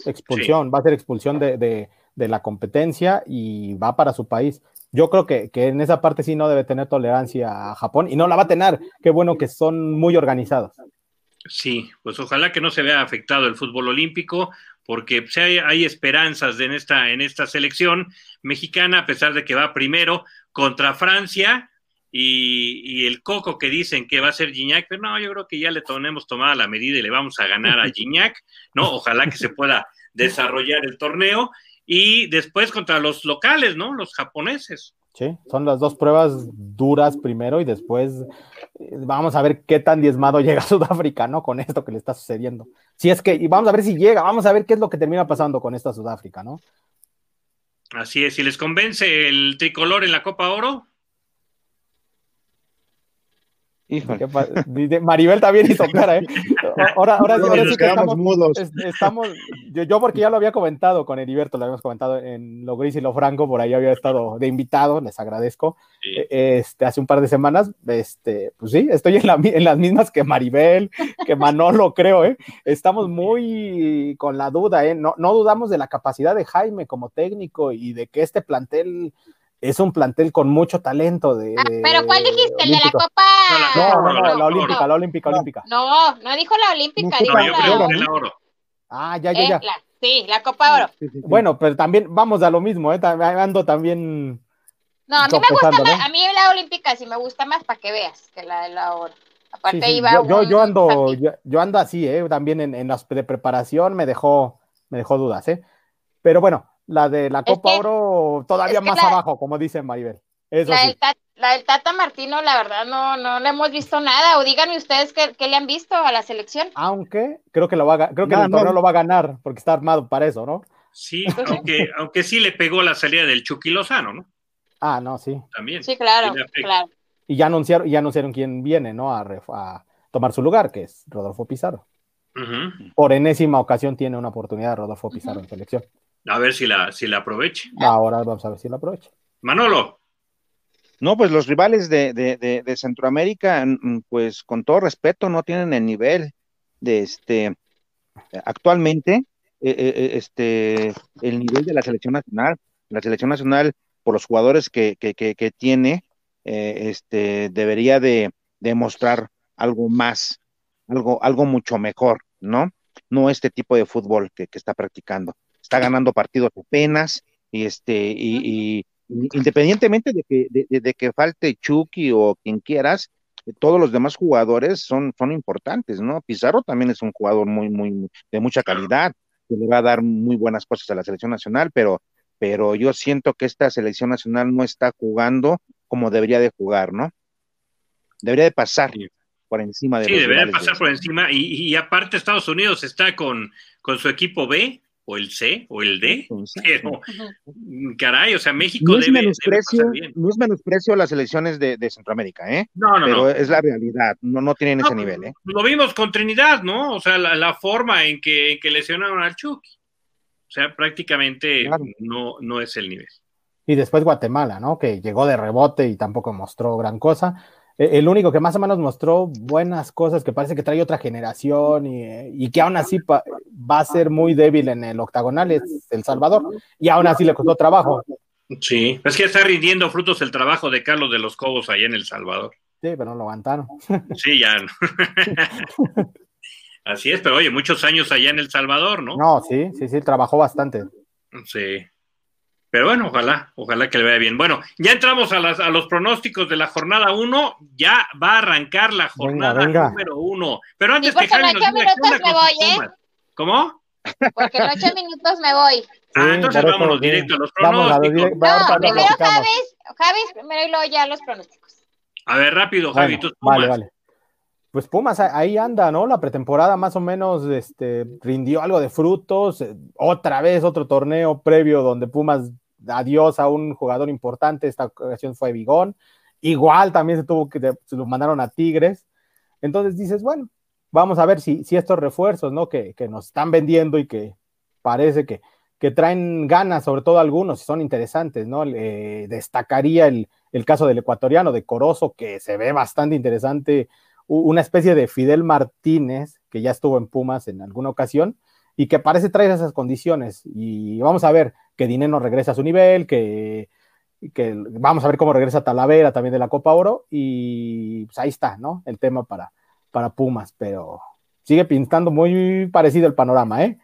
Expulsión, va a ser expulsión de, de, de la competencia y va para su país yo creo que, en esa parte sí no debe tener tolerancia a Japón y no la va a tener. Qué bueno que son muy organizados. Sí, pues ojalá que no se vea afectado el fútbol olímpico, porque pues, hay, esperanzas en, esta, en esta selección mexicana, a pesar de que va primero contra Francia y, el coco que dicen que va a ser Gignac, pero no, yo creo que ya le tenemos tomada la medida y le vamos a ganar a *laughs* Gignac, ¿no? Ojalá que se pueda desarrollar el torneo y después contra los locales, ¿no? Los japoneses. Sí, son las dos pruebas duras primero y después eh, vamos a ver qué tan diezmado *laughs* llega Sudáfrica, ¿no? Con esto que le está sucediendo. Si es que, y vamos a ver si llega, vamos a ver qué es lo que termina pasando con esta Sudáfrica, ¿no? Así es, si les convence el tricolor en la Copa Oro, Maribel también hizo cara, ¿eh? *laughs* Ahora, ahora, sí que estamos, estamos yo, porque ya lo había comentado con Heriberto, lo habíamos comentado en Lo Gris y Lo Franco, por ahí había estado de invitado, les agradezco. E, este, hace un par de semanas, este, pues sí, estoy en, la, en las mismas que Maribel, que Manolo, creo, ¿eh? Estamos muy con la duda, ¿eh? No, no dudamos de la capacidad de Jaime como técnico y de que este plantel es un plantel con mucho talento. De, ah, ¿Pero cuál dijiste? ¿El de la Copa? No, no, no, la olímpica, la olímpica, olímpica. No, no dijo la olímpica, dijo la oro. Ah, ya, ya, ya. sí, la Copa Oro. Bueno, pero también vamos a lo mismo, ¿eh? Ando también. No, a mí me gusta más, a mí la olímpica sí me gusta más para que veas que la de la oro. Aparte iba yo, yo, ando, yo, ando así, ¿eh? También en, en las de preparación me dejó, me dejó dudas, ¿eh? Pero bueno, la de la Copa Oro todavía más abajo, como dice Maribel. la, del Tata, Martino, la verdad, no, no le hemos visto nada. O díganme ustedes qué, le han visto a la selección. Aunque creo que, lo va creo que el torneo lo va a ganar, porque está armado para eso, ¿no? Sí, aunque, aunque sí le pegó la salida del Chucky Lozano, ¿no? Ah, no, sí. También. Sí, claro, claro. Y ya anunciaron, ya anunciaron quién viene, ¿no? A, a tomar su lugar, que es Rodolfo Pizarro. Por enésima ocasión tiene una oportunidad Rodolfo Pizarro en selección. A ver si la, si la aproveche. Ahora vamos a ver si la aprovecha. Manolo. No, pues los rivales de, Centroamérica, pues con todo respeto, no tienen el nivel de este actualmente, eh, eh, eh, este, el nivel de la selección nacional. La selección nacional, por los jugadores que, que, tiene, este, debería de demostrar algo más, algo, algo mucho mejor, ¿no? No este tipo de fútbol que, que está practicando está ganando partidos apenas, y este, y, independientemente de que, de, que falte Chucky o quien quieras, todos los demás jugadores son, son importantes, ¿no? Pizarro también es un jugador muy, muy, de mucha calidad, que le va a dar muy buenas cosas a la selección nacional, pero, pero yo siento que esta selección nacional no está jugando como debería de jugar, ¿no? Debería de pasar por encima de Sí, debería de pasar por encima, y, y, aparte Estados Unidos está con, con su equipo B, o el C o el D, *laughs* pero caray, o sea, México no es debe, menosprecio, No es menosprecio a las elecciones de, Centroamérica, ¿eh? No, no, pero es la realidad, no, no tienen ese nivel, ¿eh? Lo vimos con Trinidad, ¿no? O sea, la, forma en que, en que, lesionaron al Chucky. O sea, prácticamente no, no es el nivel. Y después Guatemala, ¿no? Que llegó de rebote y tampoco mostró gran cosa. E, el único que más o menos mostró buenas cosas, que parece que trae otra generación y, que aún así va a ser muy débil en el octagonal, es El Salvador. Y aún así le costó trabajo. Sí, es que está rindiendo frutos el trabajo de Carlos de los Cobos allá en El Salvador. Sí, pero no lo aguantaron. *laughs* Sí, ya. *laughs* Así es, pero oye, muchos años allá en El Salvador, ¿no? No, sí, sí, sí, trabajó bastante. Sí. Pero bueno, ojalá, ojalá que le vaya bien. Bueno, ya entramos a, las, a los pronósticos de la jornada 1. Ya va a arrancar la jornada número 1. Pero antes que Jaime nos diga, ¿qué onda con ¿eh? ¿Cómo? porque en ocho minutos me voy. ah, entonces vámonos directo a los pronósticos. no, primero Javis, Javis, primero y luego ya los pronósticos. A ver, rápido, Javi, Vale, vale. Pues Pumas ahí anda, ¿no? La pretemporada más o menos este, rindió algo de frutos. Eh, otra vez otro torneo previo donde Pumas adiós a un jugador importante. Esta ocasión fue Vigón. Igual también se tuvo que, se lo mandaron a Tigres. Entonces dices, bueno, vamos a ver si, si estos refuerzos, ¿no? Que, nos están vendiendo y que parece que, que traen ganas, sobre todo algunos, y son interesantes, ¿no? destacaría el, el, caso del ecuatoriano, de Corozo, que se ve bastante interesante, una especie de Fidel Martínez, que ya estuvo en Pumas en alguna ocasión, y que parece traer esas condiciones. Y vamos a ver que Dineno regresa a su nivel, que que vamos a ver cómo regresa Talavera también de la Copa Oro y pues ahí está, ¿no? El tema para, para Pumas, pero sigue pintando muy parecido el panorama, ¿eh?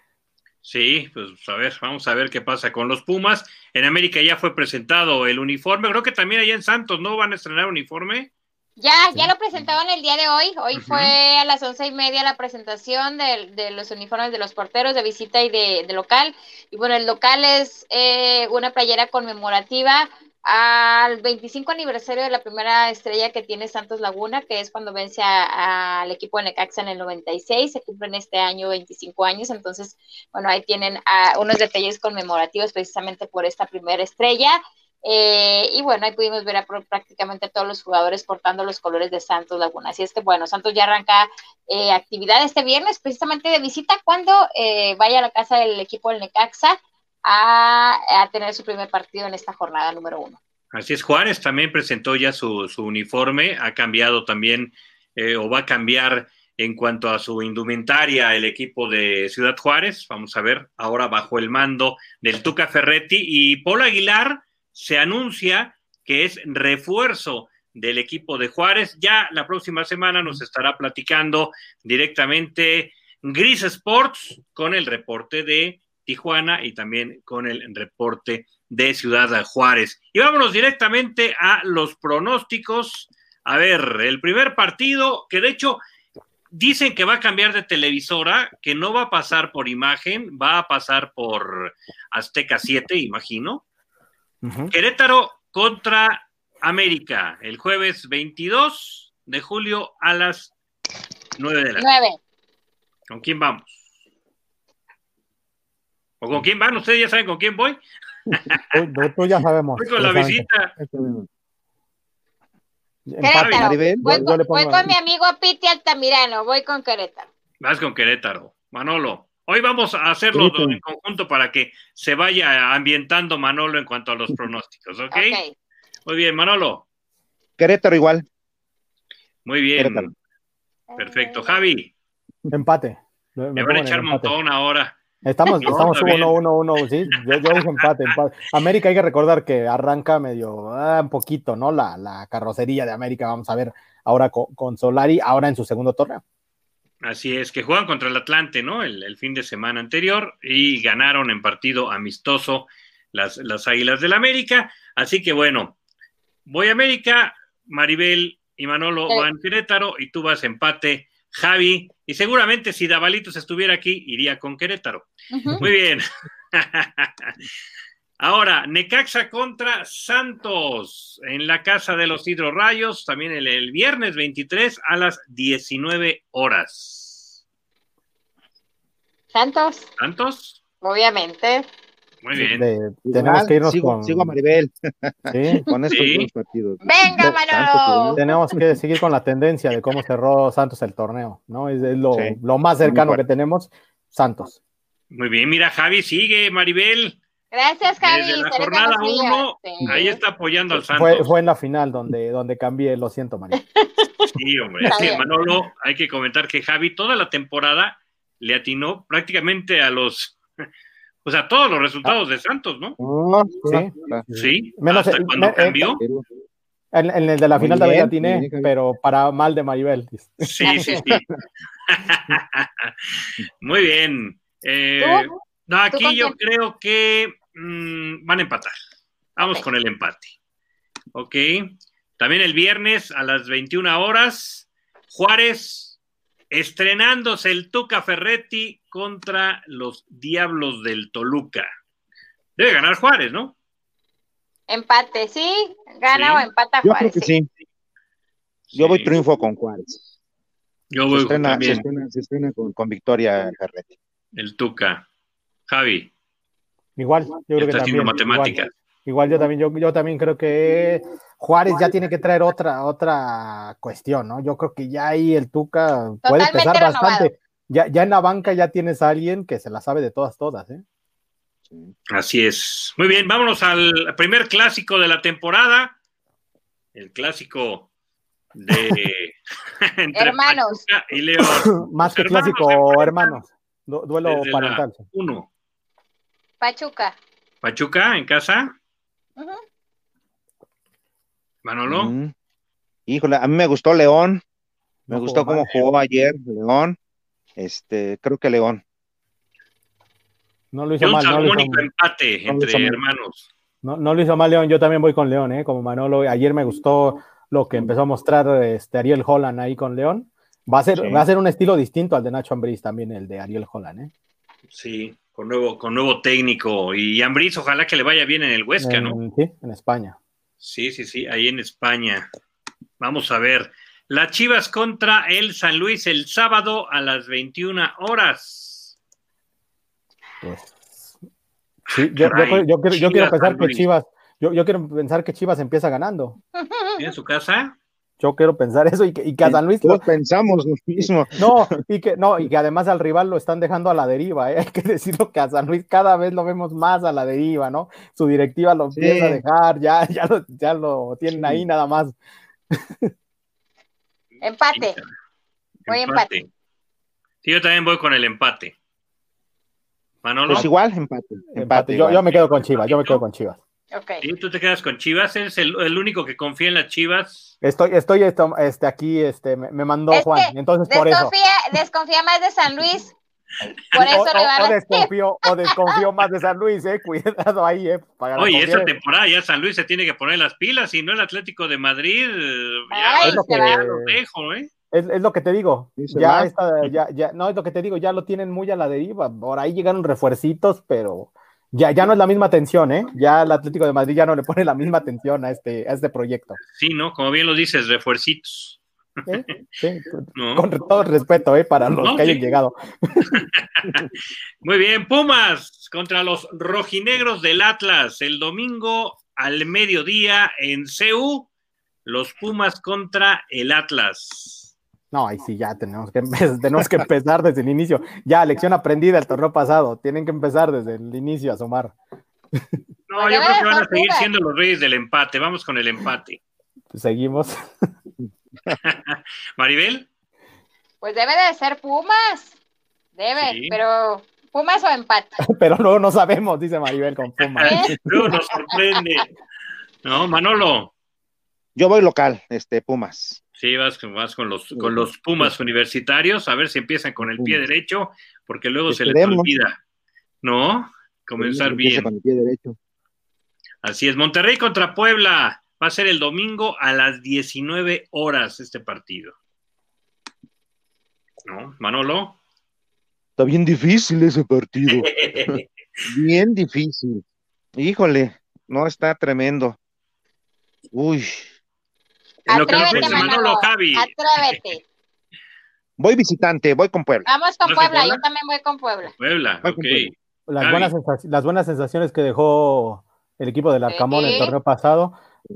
Sí, pues a ver, vamos a ver qué pasa con los Pumas. En América ya fue presentado el uniforme, creo que también allá en Santos, ¿no? Van a estrenar uniforme. Ya, ya lo presentaban el día de hoy. Hoy fue a las once y media la presentación de, los uniformes de los porteros de visita y de, local. Y bueno, el local es eh, una playera conmemorativa al 25 aniversario de la primera estrella que tiene Santos Laguna, que es cuando vence al equipo de Necaxa en el 96, se cumplen este año 25 años, entonces, bueno, ahí tienen ah, unos detalles conmemorativos precisamente por esta primera estrella. Eh, y bueno, ahí pudimos ver a prácticamente todos los jugadores portando los colores de Santos Laguna. Así es que bueno, Santos ya arranca eh, actividad este viernes, precisamente de visita, cuando eh, vaya a la casa del equipo del Necaxa a, tener su primer partido en esta jornada número uno. Así es, Juárez también presentó ya su, uniforme, ha cambiado también eh, o va a cambiar en cuanto a su indumentaria el equipo de Ciudad Juárez. Vamos a ver, ahora bajo el mando del Tuca Ferretti y Paul Aguilar se anuncia que es refuerzo del equipo de Juárez. Ya la próxima semana nos estará platicando directamente Gris Sports con el reporte de Tijuana y también con el reporte de Ciudad Juárez. Y vámonos directamente a los pronósticos. A ver, el primer partido, que de hecho dicen que va a cambiar de televisora, que no va a pasar por imagen, va a pasar por Azteca 7, imagino. Querétaro contra América, el jueves 22 de julio a las 9 de la noche. ¿Con quién vamos? ¿O con quién van? ¿Ustedes ya saben con quién voy? Tú, ya sabemos. Voy con la visita. Voy, con, mi amigo Piti Altamirano, voy con Querétaro. Vas con Querétaro, Manolo. Hoy vamos a hacerlo en conjunto para que se vaya ambientando Manolo en cuanto a los pronósticos, ¿ok? Muy bien, Manolo. Querétaro igual. Muy bien. Perfecto. Javi. Empate. Me, van a echar montón ahora. Estamos, *laughs* estamos 1 1 1 sí. Yo, yo dije empate, América hay que recordar que arranca medio, ah, un poquito, ¿no? La, la, carrocería de América, vamos a ver ahora con, Solari, ahora en su segundo torneo. Así es, que juegan contra el Atlante, ¿no? El, fin de semana anterior y ganaron en partido amistoso las, las Águilas del América. Así que bueno, voy a América, Maribel y Manolo van Querétaro y tú vas empate Javi, y seguramente si Davalitos estuviera aquí, iría con Querétaro. Muy bien. *laughs* Ahora, Necaxa contra Santos en la Casa de los Hidrorrayos, también el, viernes 23 a las 19 horas. Santos. Santos. Obviamente. Muy bien. tenemos que irnos con. Sigo a Maribel. Sí, *laughs* con estos dos partidos. Venga, Manolo. Tenemos que seguir con la tendencia de cómo cerró Santos el torneo, ¿no? Es, lo, lo, más cercano que tenemos, Santos. Muy bien, mira, Javi sigue, Maribel. Gracias, Javi. Desde la jornada uno, ahí está apoyando al Santos. Fue, fue, en la final donde, donde cambié, lo siento, María. *laughs* Sí, hombre, es que Manolo, hay que comentar que Javi toda la temporada le atinó prácticamente a los *laughs* o sea, todos los resultados de Santos, ¿no? sí. Sí, Menos hasta cuando eh, cambió. En, el de la final también atiné, pero para mal de Maribel. Sí, sí, sí. *laughs* Muy bien. Eh, no, aquí yo creo que mm, van a empatar. Vamos con el empate. Ok. También el viernes a las 21 horas, Juárez estrenándose el Tuca Ferretti contra los Diablos del Toluca. Debe ganar Juárez, ¿no? Empate, sí, gana o empata Juárez. Yo creo que sí. Yo voy triunfo con Juárez. Yo voy se estrena, también. Se estrena, se estrena con, con, victoria Ferretti. El Tuca. Javi. Igual, yo creo que también. matemáticas. Igual, igual, yo también, yo, yo también creo que Juárez ya tiene que traer otra, otra cuestión, ¿no? Yo creo que ya ahí el Tuca puede Totalmente pesar renovado. bastante. Ya, ya en la banca ya tienes a alguien que se la sabe de todas, todas, ¿eh? Así es. Muy bien, vámonos al primer clásico de la temporada. El clásico de *laughs* entre hermanos Pachuca y León. *laughs* Más que hermanos clásico, hermanos. Du duelo parental. Uno. Pachuca. Pachuca en casa. Manolo. Mm. Híjole, a mí me gustó León. Me No gustó jugó cómo jugó ayer León. Este, creo que León. No lo hizo mal, no lo hizo empate No entre hermanos. No, no lo hizo mal León, yo también voy con León, ¿eh? Como Manolo, ayer me gustó lo que empezó a mostrar este, Ariel Holland ahí con León. Va a ser, Sí. va a ser un estilo distinto al de Nacho Ambriz también, el de Ariel Holland, ¿eh? Sí, con nuevo, con nuevo técnico. Y Ambriz, ojalá que le vaya bien en el Huesca, En- ¿no? Sí, en España. Sí, sí, sí, ahí en España. Vamos a ver. Las Chivas contra el San Luis el sábado a las 21 horas. Pues, sí, yo, yo- Caray, yo quiero, yo quiero Chivas, pensar que. Chivas, yo, yo quiero pensar que Chivas empieza ganando. ¿En su casa? Yo quiero pensar *laughs* eso y que, y que a San Luis Todos pensamos lo *laughs* mismo. no, y que no, y que además al rival lo están dejando a la deriva, ¿eh? *laughs* hay que decirlo que a San Luis cada vez lo vemos más a la deriva, ¿no? Su directiva lo Sí. empieza a dejar, ya, ya lo, ya lo tienen ahí nada más. Empate. Voy empate. Sí, yo también voy con el empate. Manolo, Pues igual, empate. Empate. Empate. Yo, igual. yo me quedo con Chivas, yo me quedo con Chivas. ¿Sí? tú te quedas con Chivas, eres el, el único que confía en las Chivas. Estoy, estoy esto- este, aquí, este, me, me mandó Es Juan, que entonces por eso. Desconfía, desconfía más de San Luis. Por eso o, le va o- o a desconfío, o desconfío más de San Luis, eh, *laughs* cuidado ahí, eh. para Oye, esta temporada ya San Luis se tiene que poner las pilas, y no el Atlético de Madrid. Ya, Ay, va. los dejo, ¿eh? Es, es lo que te digo. Ya va. está, ya, ya, no es lo que te digo, ya lo tienen muy a la deriva. Por ahí llegaron refuercitos, pero ya, ya no es la misma atención, ¿eh? Ya el Atlético de Madrid ya no le pone la misma atención a este, a este proyecto. Sí, ¿no? Como bien lo dices, refuercitos. ¿eh? Sí, *laughs* ¿no? con todo el respeto, ¿eh? Para los No, que hayan llegado. *laughs* Muy bien, Pumas contra los rojinegros del Atlas el domingo al mediodía en CEU. Los Pumas contra el Atlas. No, ahí sí, ya tenemos que, *laughs* tenemos que empezar desde el inicio. Ya, lección aprendida el torneo pasado. Tienen que empezar desde el inicio a sumar. No, Pues yo creo que van a seguir Pumas. siendo los reyes del empate. Vamos con el empate. Seguimos. *laughs* Maribel, Pues debe de ser Pumas. Debe, Sí. pero Pumas o empate. *laughs* Pero luego no sabemos, dice Maribel con Puma. ¿Eh? luego nos sorprende. No, Manolo. Yo voy local, este, Pumas. Sí, vas, con- vas con los con los Pumas universitarios, a ver si empiezan con el pie derecho, porque luego se les olvida. ¿No? Comenzar bien. Con el pie derecho. Así es, Monterrey contra Puebla. Va a ser el domingo a las 19 horas este partido. ¿No? Manolo. Está bien difícil ese partido. *laughs* bien difícil. Híjole, no está tremendo. Uy, En lo que nos Atrévete, dice Manolo Manolo. Javi. Atrévete. voy visitante, voy con Puebla. Vamos con ¿Vas con Puebla, Puebla? yo también voy con Puebla. Puebla, Voy ok. con Puebla. Las buenas, las buenas sensaciones que dejó el equipo del Arcamón el Sí. torneo pasado,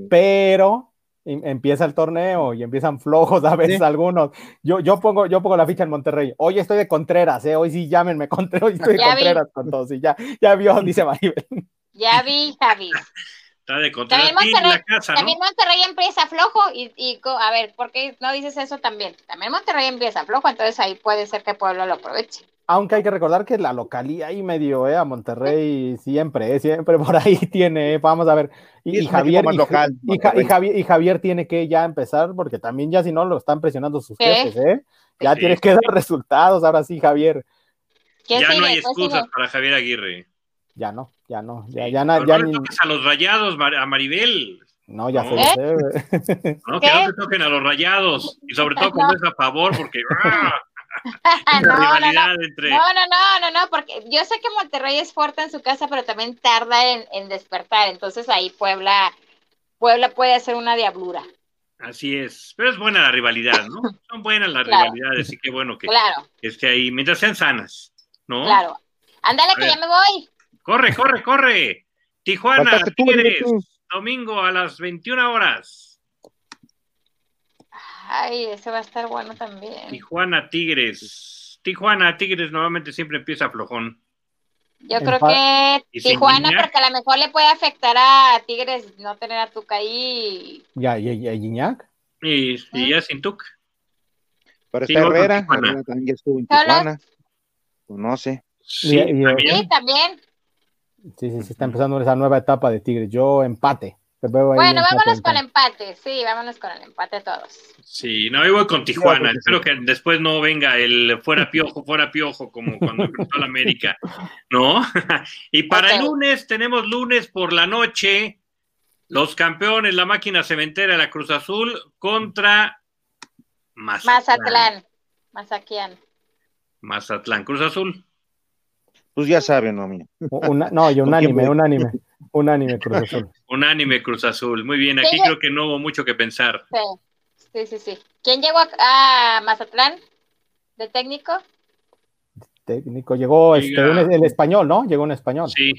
pero em- empieza el torneo y empiezan flojos a veces Sí. algunos. Yo, yo, pongo, yo pongo la ficha en Monterrey. Hoy estoy de Contreras, ¿eh? hoy sí llámenme Contreras, hoy estoy de Ya vi. Contreras con todos. Y ya, ya vio, dice Maribel. Ya vi, Javi. Está de. También la Monterrey- casa, ¿no? También Monterrey empieza flojo y, a ver, ¿por qué no dices eso también? También Monterrey empieza flojo, entonces ahí puede ser que Puebla lo aproveche. Aunque hay que recordar que la localía ahí medio, ¿eh? A Monterrey siempre, ¿eh? siempre por ahí *laughs* tiene, ¿eh? vamos a ver. Y, Javier, y, local, y Ja- y Monterrey. Javier, y Javier tiene que ya empezar, porque también ya si no lo están presionando sus Sí. jefes, ¿eh? Ya Sí. tienes que *laughs* dar resultados, ahora sí, Javier. ¿Quién Ya sigue? no hay ¿Quién excusas para Javier Aguirre. Ya no, ya no, ya, Sí. ya, na- Pero ya no ni- le toques a los rayados, Mar- a Maribel. no, ya ¿no? sé, ¿Eh? ya sé. ¿no? Que no te toquen a los rayados. Y sobre todo cuando es a favor, porque *laughs* ¡ah! no, rivalidad no, entre. No, no, no, no, no, porque yo sé que Monterrey es fuerte en su casa, pero también tarda en, en despertar. Entonces ahí Puebla, Puebla puede hacer una diablura. Así es, pero es buena la rivalidad, ¿no? *laughs* Son buenas las rivalidades y qué bueno que, claro. esté ahí, mientras sean sanas, ¿no? Claro. Ándale, que ya me voy. Corre, corre, corre. Tijuana, Tigres, domingo a las 21 horas. Ay, ese va a estar bueno también. Tijuana, Tigres. Tijuana, Tigres normalmente siempre empieza flojón. Yo creo que Tijuana, porque a lo mejor le puede afectar a Tigres no tener a Tuca ahí. Ya, y, a Gignac. Y, y ya sin Tuca. Pero está Herrera, Herrera también ya estuvo en Tijuana. Pues no sé. Sí, también. Sí, sí, sí, está empezando esa nueva etapa de Tigres. Yo empate. Bueno, vámonos con empate, sí, vámonos con el empate todos. Sí, no, yo voy con Tijuana. Espero que después no venga el fuera piojo, fuera piojo, como cuando *laughs* empezó la América, ¿no? *laughs* y para el lunes, tenemos lunes por la noche, los campeones, la máquina cementera la Cruz Azul contra Mazatlán. Mazatlán. Mazatlán, Cruz Azul. Pues ya saben, no, mía. no, y un anime, un anime. Un anime Cruz Azul. *laughs* un anime Cruz Azul. Muy bien, aquí creo que no hubo mucho que pensar. Sí, sí, sí. ¿Quién llegó a, Mazatlán? ¿De técnico? Técnico, llegó este, el español, ¿no? Llegó un español. Sí.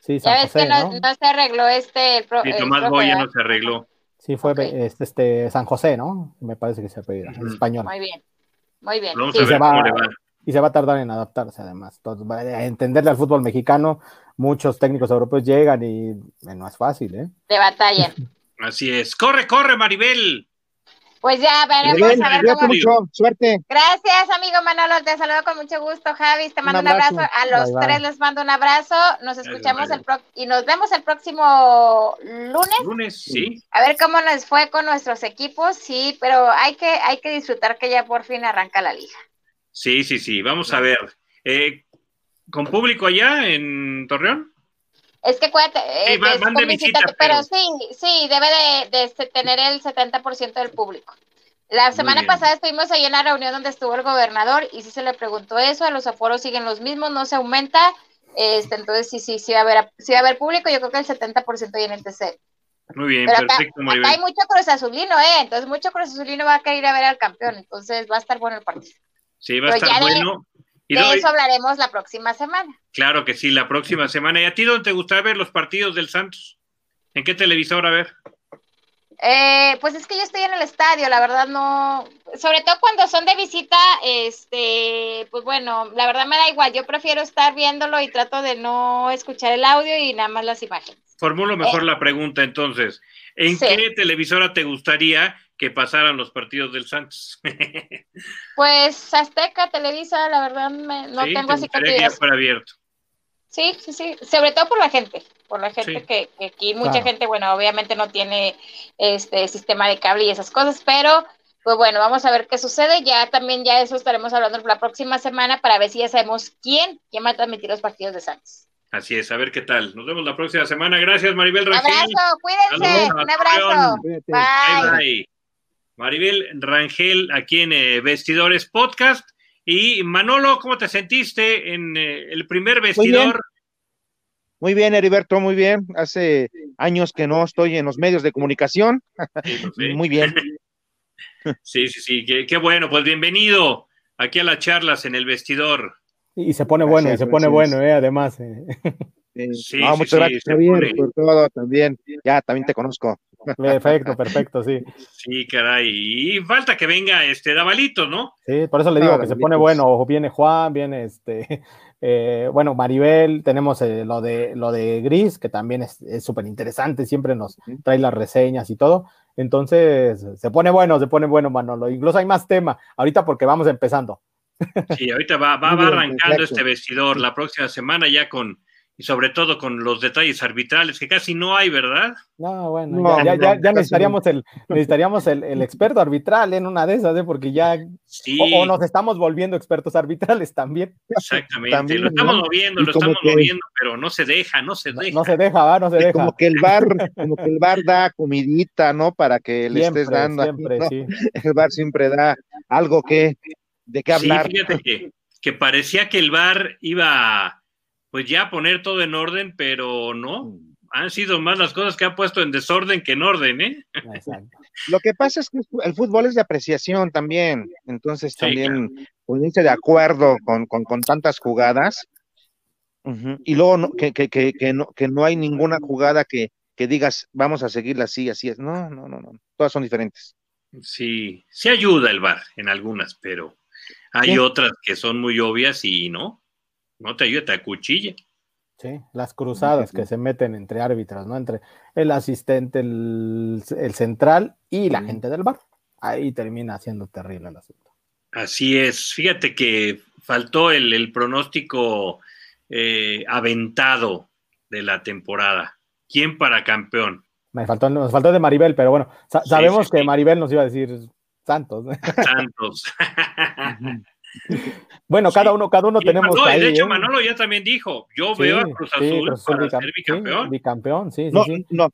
Sí, ya ves que no, se arregló este. El pro, Tomás Boya no se arregló. Sí, fue este, este, San José, ¿no? Me parece que se ha pedido, en español. Muy bien, muy bien. Vamos a ver cómo le va y se va a tardar en adaptarse además. Entonces, a entenderle al fútbol mexicano, muchos técnicos europeos llegan y eh, no es fácil, ¿eh? De batalla. *laughs* Así es. Corre, corre, Maribel. Pues ya, veremos a ver cómo... mucho. Suerte. Gracias, amigo Manolo. Te saludo con mucho gusto, Javi. Te mando un abrazo. A los tres les mando un abrazo. Nos escuchamos el pro... y nos vemos el próximo lunes. Lunes, sí. A ver cómo nos fue con nuestros equipos. Sí, pero hay que, hay que disfrutar que ya por fin arranca la liga. Sí, sí, sí, vamos a ver. Eh, ¿Con público allá en Torreón? Es que cuéntate, eh, pero... sí, sí, debe de, tener el 70% del público. La semana pasada estuvimos ahí en la reunión donde estuvo el gobernador y sí se le preguntó eso, a los aforos siguen los mismos, no se aumenta, este, entonces sí, sí, sí va a haber, sí va a haber público, yo creo que el 70% ahí en el TC. Muy bien, perfecto. Acá, hay mucho Cruz Azulino, ¿eh? Entonces mucho Cruz Azulino va a querer ir a ver al campeón, entonces va a estar bueno el partido. Sí, va a estar bueno. De, y eso hablaremos la próxima semana. Claro que sí, la próxima semana. ¿Y a ti dónde te gustaría ver los partidos del Santos? ¿En qué televisor a ver? Eh, pues es que yo estoy en el estadio, la verdad no, sobre todo cuando son de visita, este, pues bueno, la verdad me da igual, yo prefiero estar viéndolo y trato de no escuchar el audio y nada más las imágenes. Formulo mejor eh, la pregunta entonces, ¿en qué televisora te gustaría que pasaran los partidos del Santos. *laughs* pues Azteca, Televisa, la verdad no tengo así que fuera abierto. Sí, sí, sí, sobre todo por la gente, por la gente que, aquí mucha gente, bueno, obviamente no tiene este sistema de cable y esas cosas, pero pues bueno, vamos a ver qué sucede. Ya también ya eso estaremos hablando la próxima semana para ver si ya sabemos quién, quién va a transmitir los partidos de Santos. Así es, a ver qué tal. Nos vemos la próxima semana. Gracias, Maribel Rangel. Un abrazo, cuídense. un abrazo. bye. bye. Maribel Rangel aquí en eh, Vestidores Podcast. Y Manolo, ¿cómo te sentiste en eh, el primer vestidor? Muy bien. Heriberto, muy bien. Hace años que no estoy en los medios de comunicación. *laughs* muy bien. *laughs* Sí, sí, sí, qué, bueno. Pues bienvenido aquí a las charlas en el vestidor. Y se pone bueno, y se pone bueno, eh, además. *laughs* Sí, muchas gracias, Javier, por todo también. Ya, también te conozco. Perfecto, perfecto, sí. Sí, caray. Y falta que venga este Davalito, ¿no? Sí, por eso le digo que se pone bueno. Viene Juan, viene este, *laughs* eh, bueno, Maribel, tenemos eh, lo, de, lo de Gris, que también es súper interesante, siempre nos trae las reseñas y todo. Entonces, se pone bueno, se pone bueno, Manolo. Incluso hay más tema, ahorita porque vamos empezando. Sí, ahorita va, va, va arrancando este vestidor la próxima semana ya con y sobre todo con los detalles arbitrales, que casi no hay, ¿verdad? No, bueno, ya, ya, ya, necesitaríamos, el, necesitaríamos el, experto arbitral en una de esas, ¿eh? porque ya o, nos estamos volviendo expertos arbitrales también. Exactamente, lo estamos moviendo, lo estamos moviendo, pero no se deja, no se deja. No, se deja, ¿va? no se deja. Como que el bar, como que el bar da *laughs* comidita, ¿no? Para que le estés dando. Siempre, sí. *laughs* El bar siempre da algo que de qué hablar. Sí, fíjate que, que parecía que el VAR iba pues ya poner todo en orden, pero no. Mm. Han sido más las cosas que ha puesto en desorden que en orden, ¿eh? Lo que pasa es que el fútbol es de apreciación también, entonces también ponerse de acuerdo con, con, tantas jugadas y luego no, que, que, que, no, que no hay ninguna jugada que, que digas vamos a seguirla así, así es. No, no, no, no, todas son diferentes. Sí, sí ayuda el VAR en algunas, pero hay otras que son muy obvias y no, no te ayuda, te acuchilla. Sí, las cruzadas que se meten entre árbitros, ¿no? Entre el asistente, el, central y la gente del bar. Ahí termina siendo terrible el asunto. Así es. Fíjate que faltó el, pronóstico eh, aventado de la temporada. ¿Quién para campeón? Me faltó, nos faltó de Maribel, pero bueno, sabemos que Maribel nos iba a decir Santos. Santos. *laughs* *laughs* bueno, cada uno, cada uno tenemos. No, de hecho, ¿eh? Manolo ya también dijo: Yo veo a Cruz Azul para ser bicampeón. bicampeón, sí, no, sí, No.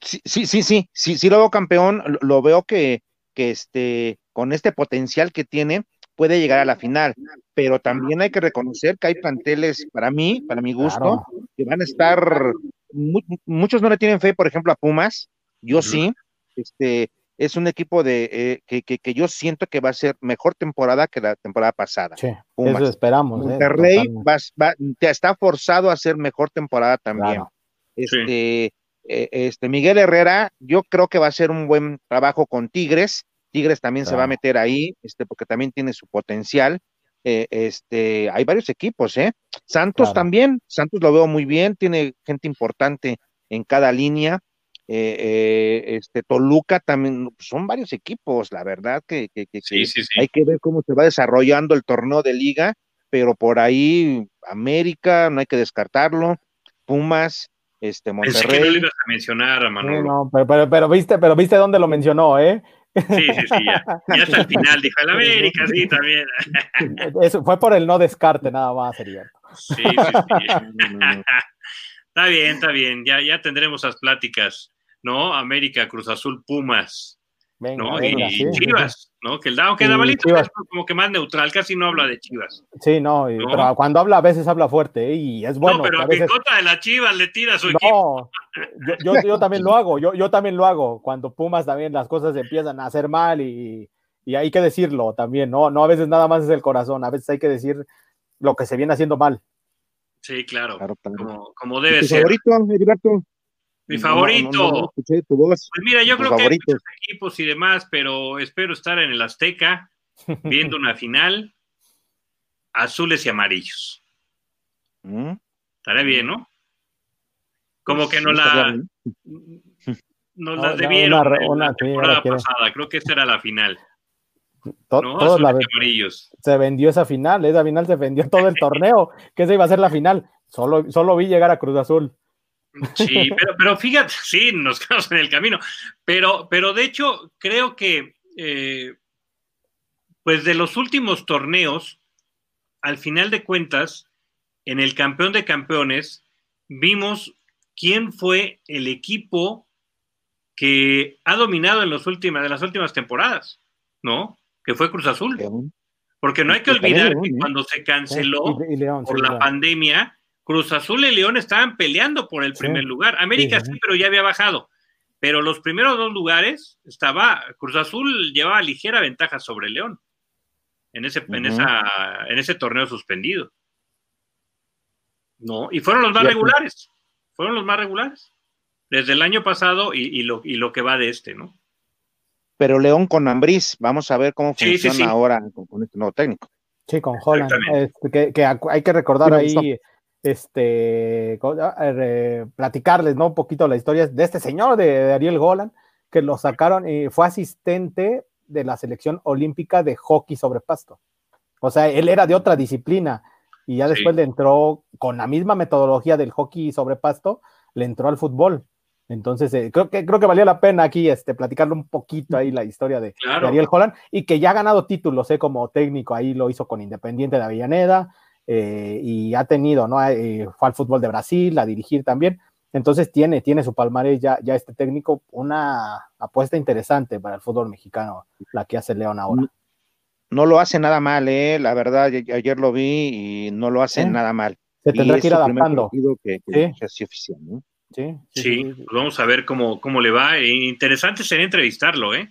Sí, sí, sí, sí, sí, sí, lo veo campeón, lo, veo que, que este, con este potencial que tiene, puede llegar a la final, pero también hay que reconocer que hay planteles, para mí, para mi gusto, que van a estar, muchos no le tienen fe, por ejemplo, a Pumas, yo sí, este, es un equipo de eh, que, que, yo siento que va a ser mejor temporada que la temporada pasada. Sí, eso esperamos. ¿eh? Monterrey te está forzado a hacer mejor temporada también. Este, eh, este Miguel Herrera, yo creo que va a hacer un buen trabajo con Tigres. Tigres también se va a meter ahí, este, porque también tiene su potencial. este, hay varios equipos, ¿eh? Santos también, Santos lo veo muy bien, tiene gente importante en cada línea. Eh, eh, este Toluca también, son varios equipos, la verdad que, hay que ver cómo se va desarrollando el torneo de liga, pero por ahí América, no hay que descartarlo, Pumas, este Monterrey. que no a mencionar, No, pero, pero, viste, pero viste dónde lo mencionó, ¿eh? Sí, sí, sí, ya, hasta el final dijo el América, sí, *laughs* también. Eso fue por el no descarte, nada más, sería. Sí, sí, sí. *laughs* *laughs* está bien, está bien, ya, ya tendremos esas pláticas ¿no? América, Cruz Azul, Pumas, ¿no? y Chivas, ¿no? Que el dado queda malito, como que más neutral, casi no habla de Chivas. Sí, no, pero cuando habla a veces habla fuerte ¿eh? y es bueno. No, pero en contra de la Chivas le tira a su equipo. Yo, yo, yo, también lo hago, yo, yo también lo hago, cuando Pumas también las cosas empiezan a hacer mal y, y hay que decirlo también, ¿no? No a veces nada más es el corazón, a veces hay que decir lo que se viene haciendo mal. Sí, claro, Como, como, debe ser. favorito, mi favorito. Pues mira, yo creo que hay muchos equipos y demás, pero espero estar en el Azteca *laughs* viendo una final azules y amarillos. Mm. Estaré bien, ¿no? Como que no la *laughs* nos la debieron la temporada pasada. Creo que esta era la final. todos la, amarillos. Se vendió esa final, esa final se vendió todo el torneo, que esa iba a ser la final. Solo, solo vi llegar a Cruz Azul. Sí, pero, pero fíjate, *laughs* sí, nos quedamos en el camino. Pero, pero de hecho, creo que, eh, pues de los últimos torneos, al final de cuentas, en el campeón de campeones, vimos quién fue el equipo que ha dominado en los últimas, de las últimas temporadas, ¿no? Que fue Cruz Azul. Porque no hay que olvidar que cuando se canceló por la pandemia, Cruz Azul y León estaban peleando por el primer lugar. América sí, pero ya había bajado. Pero los primeros dos lugares estaba, Cruz Azul llevaba ligera ventaja sobre León en ese, en esa, en ese torneo suspendido. No, y fueron los más regulares. Fueron los más regulares. Desde el año pasado y, lo, y lo que va de este, ¿no? Pero León con Ambriz, vamos a ver cómo funciona ahora con, este nuevo técnico. Sí, con Holland. Este, que, hay que recordar ahí este, platicarles, ¿no? Un poquito la historia de este señor, de, Ariel Golan, que lo sacaron y fue asistente de la selección olímpica de hockey sobre pasto. O sea, él era de otra disciplina y ya después le entró con la misma metodología del hockey sobre pasto, le entró al fútbol. Entonces, eh, creo, que, creo que valía la pena aquí este, platicarle un poquito ahí la historia de, Ariel Holland y que ya ha ganado títulos eh, como técnico, ahí lo hizo con Independiente de Avellaneda, eh, y ha tenido, ¿no? Eh, fue al fútbol de Brasil a dirigir también. Entonces tiene, tiene su palmarés ya, ya este técnico, una apuesta interesante para el fútbol mexicano, la que hace León ahora. no lo hace nada mal, ¿eh? La verdad, ayer lo vi y no lo hace nada mal. Se tendrá que ir adaptando. Que, ¿Sí? oficial, ¿no? Sí, sí, pues vamos a ver cómo, cómo le va. E interesante sería entrevistarlo, ¿eh?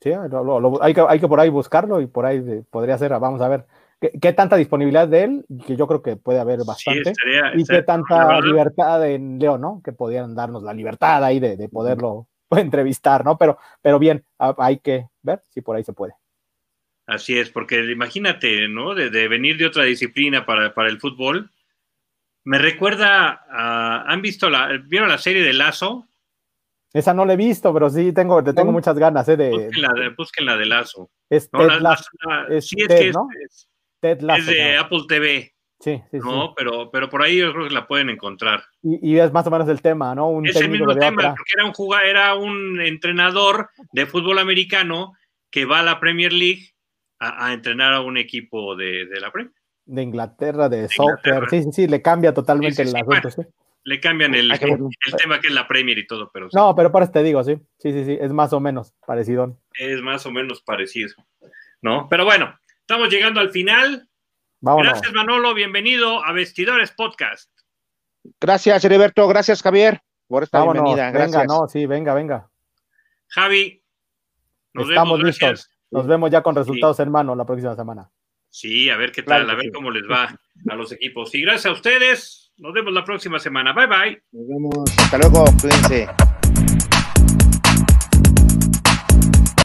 Sí, hay, que, hay que por ahí buscarlo y por ahí podría ser, vamos a ver, ¿qué, tanta disponibilidad de él, que yo creo que puede haber bastante, y qué tanta libertad en Leo, ¿no? Que pudieran darnos la libertad ahí de, poderlo *laughs* entrevistar, ¿no? Pero, pero bien, hay que ver si por ahí se puede. Así es, porque imagínate, ¿no? De, venir de otra disciplina para, para, el fútbol. Me recuerda a, ¿Han visto la, vieron la serie de Lazo? Esa no la he visto, pero sí tengo, te tengo muchas ganas, ¿eh? De, busquen, la de, Lazo. Ted Lazo. sí, es que es, es, de Apple TV. Sí, sí, no, Pero, pero por ahí yo creo que la pueden encontrar. Y, y es más o menos el tema, ¿no? Un es el mismo tema, porque era un, jugador, era un entrenador de fútbol americano que va a la Premier League a, entrenar a un equipo de, la Premier. De Inglaterra, de, soccer, sí, sí, sí, le cambia totalmente el asunto, Le cambian el, el, tema que es la Premier y todo, pero No, pero para te digo, sí, sí, sí, sí, es más o menos parecido. Es más o menos parecido, ¿no? Pero bueno, estamos llegando al final. Gracias, Manolo, bienvenido a Vestidores Podcast. Gracias, Heriberto, gracias, Javier, por esta bienvenida. Venga, no, sí, venga, venga. Javi, nos Estamos listos. Nos vemos ya con resultados, hermano, la próxima semana. Sí, a ver qué tal, a ver cómo les va a los equipos. Y gracias a ustedes. Nos vemos la próxima semana. Bye bye. Nos vemos. Hasta luego. Cuídense.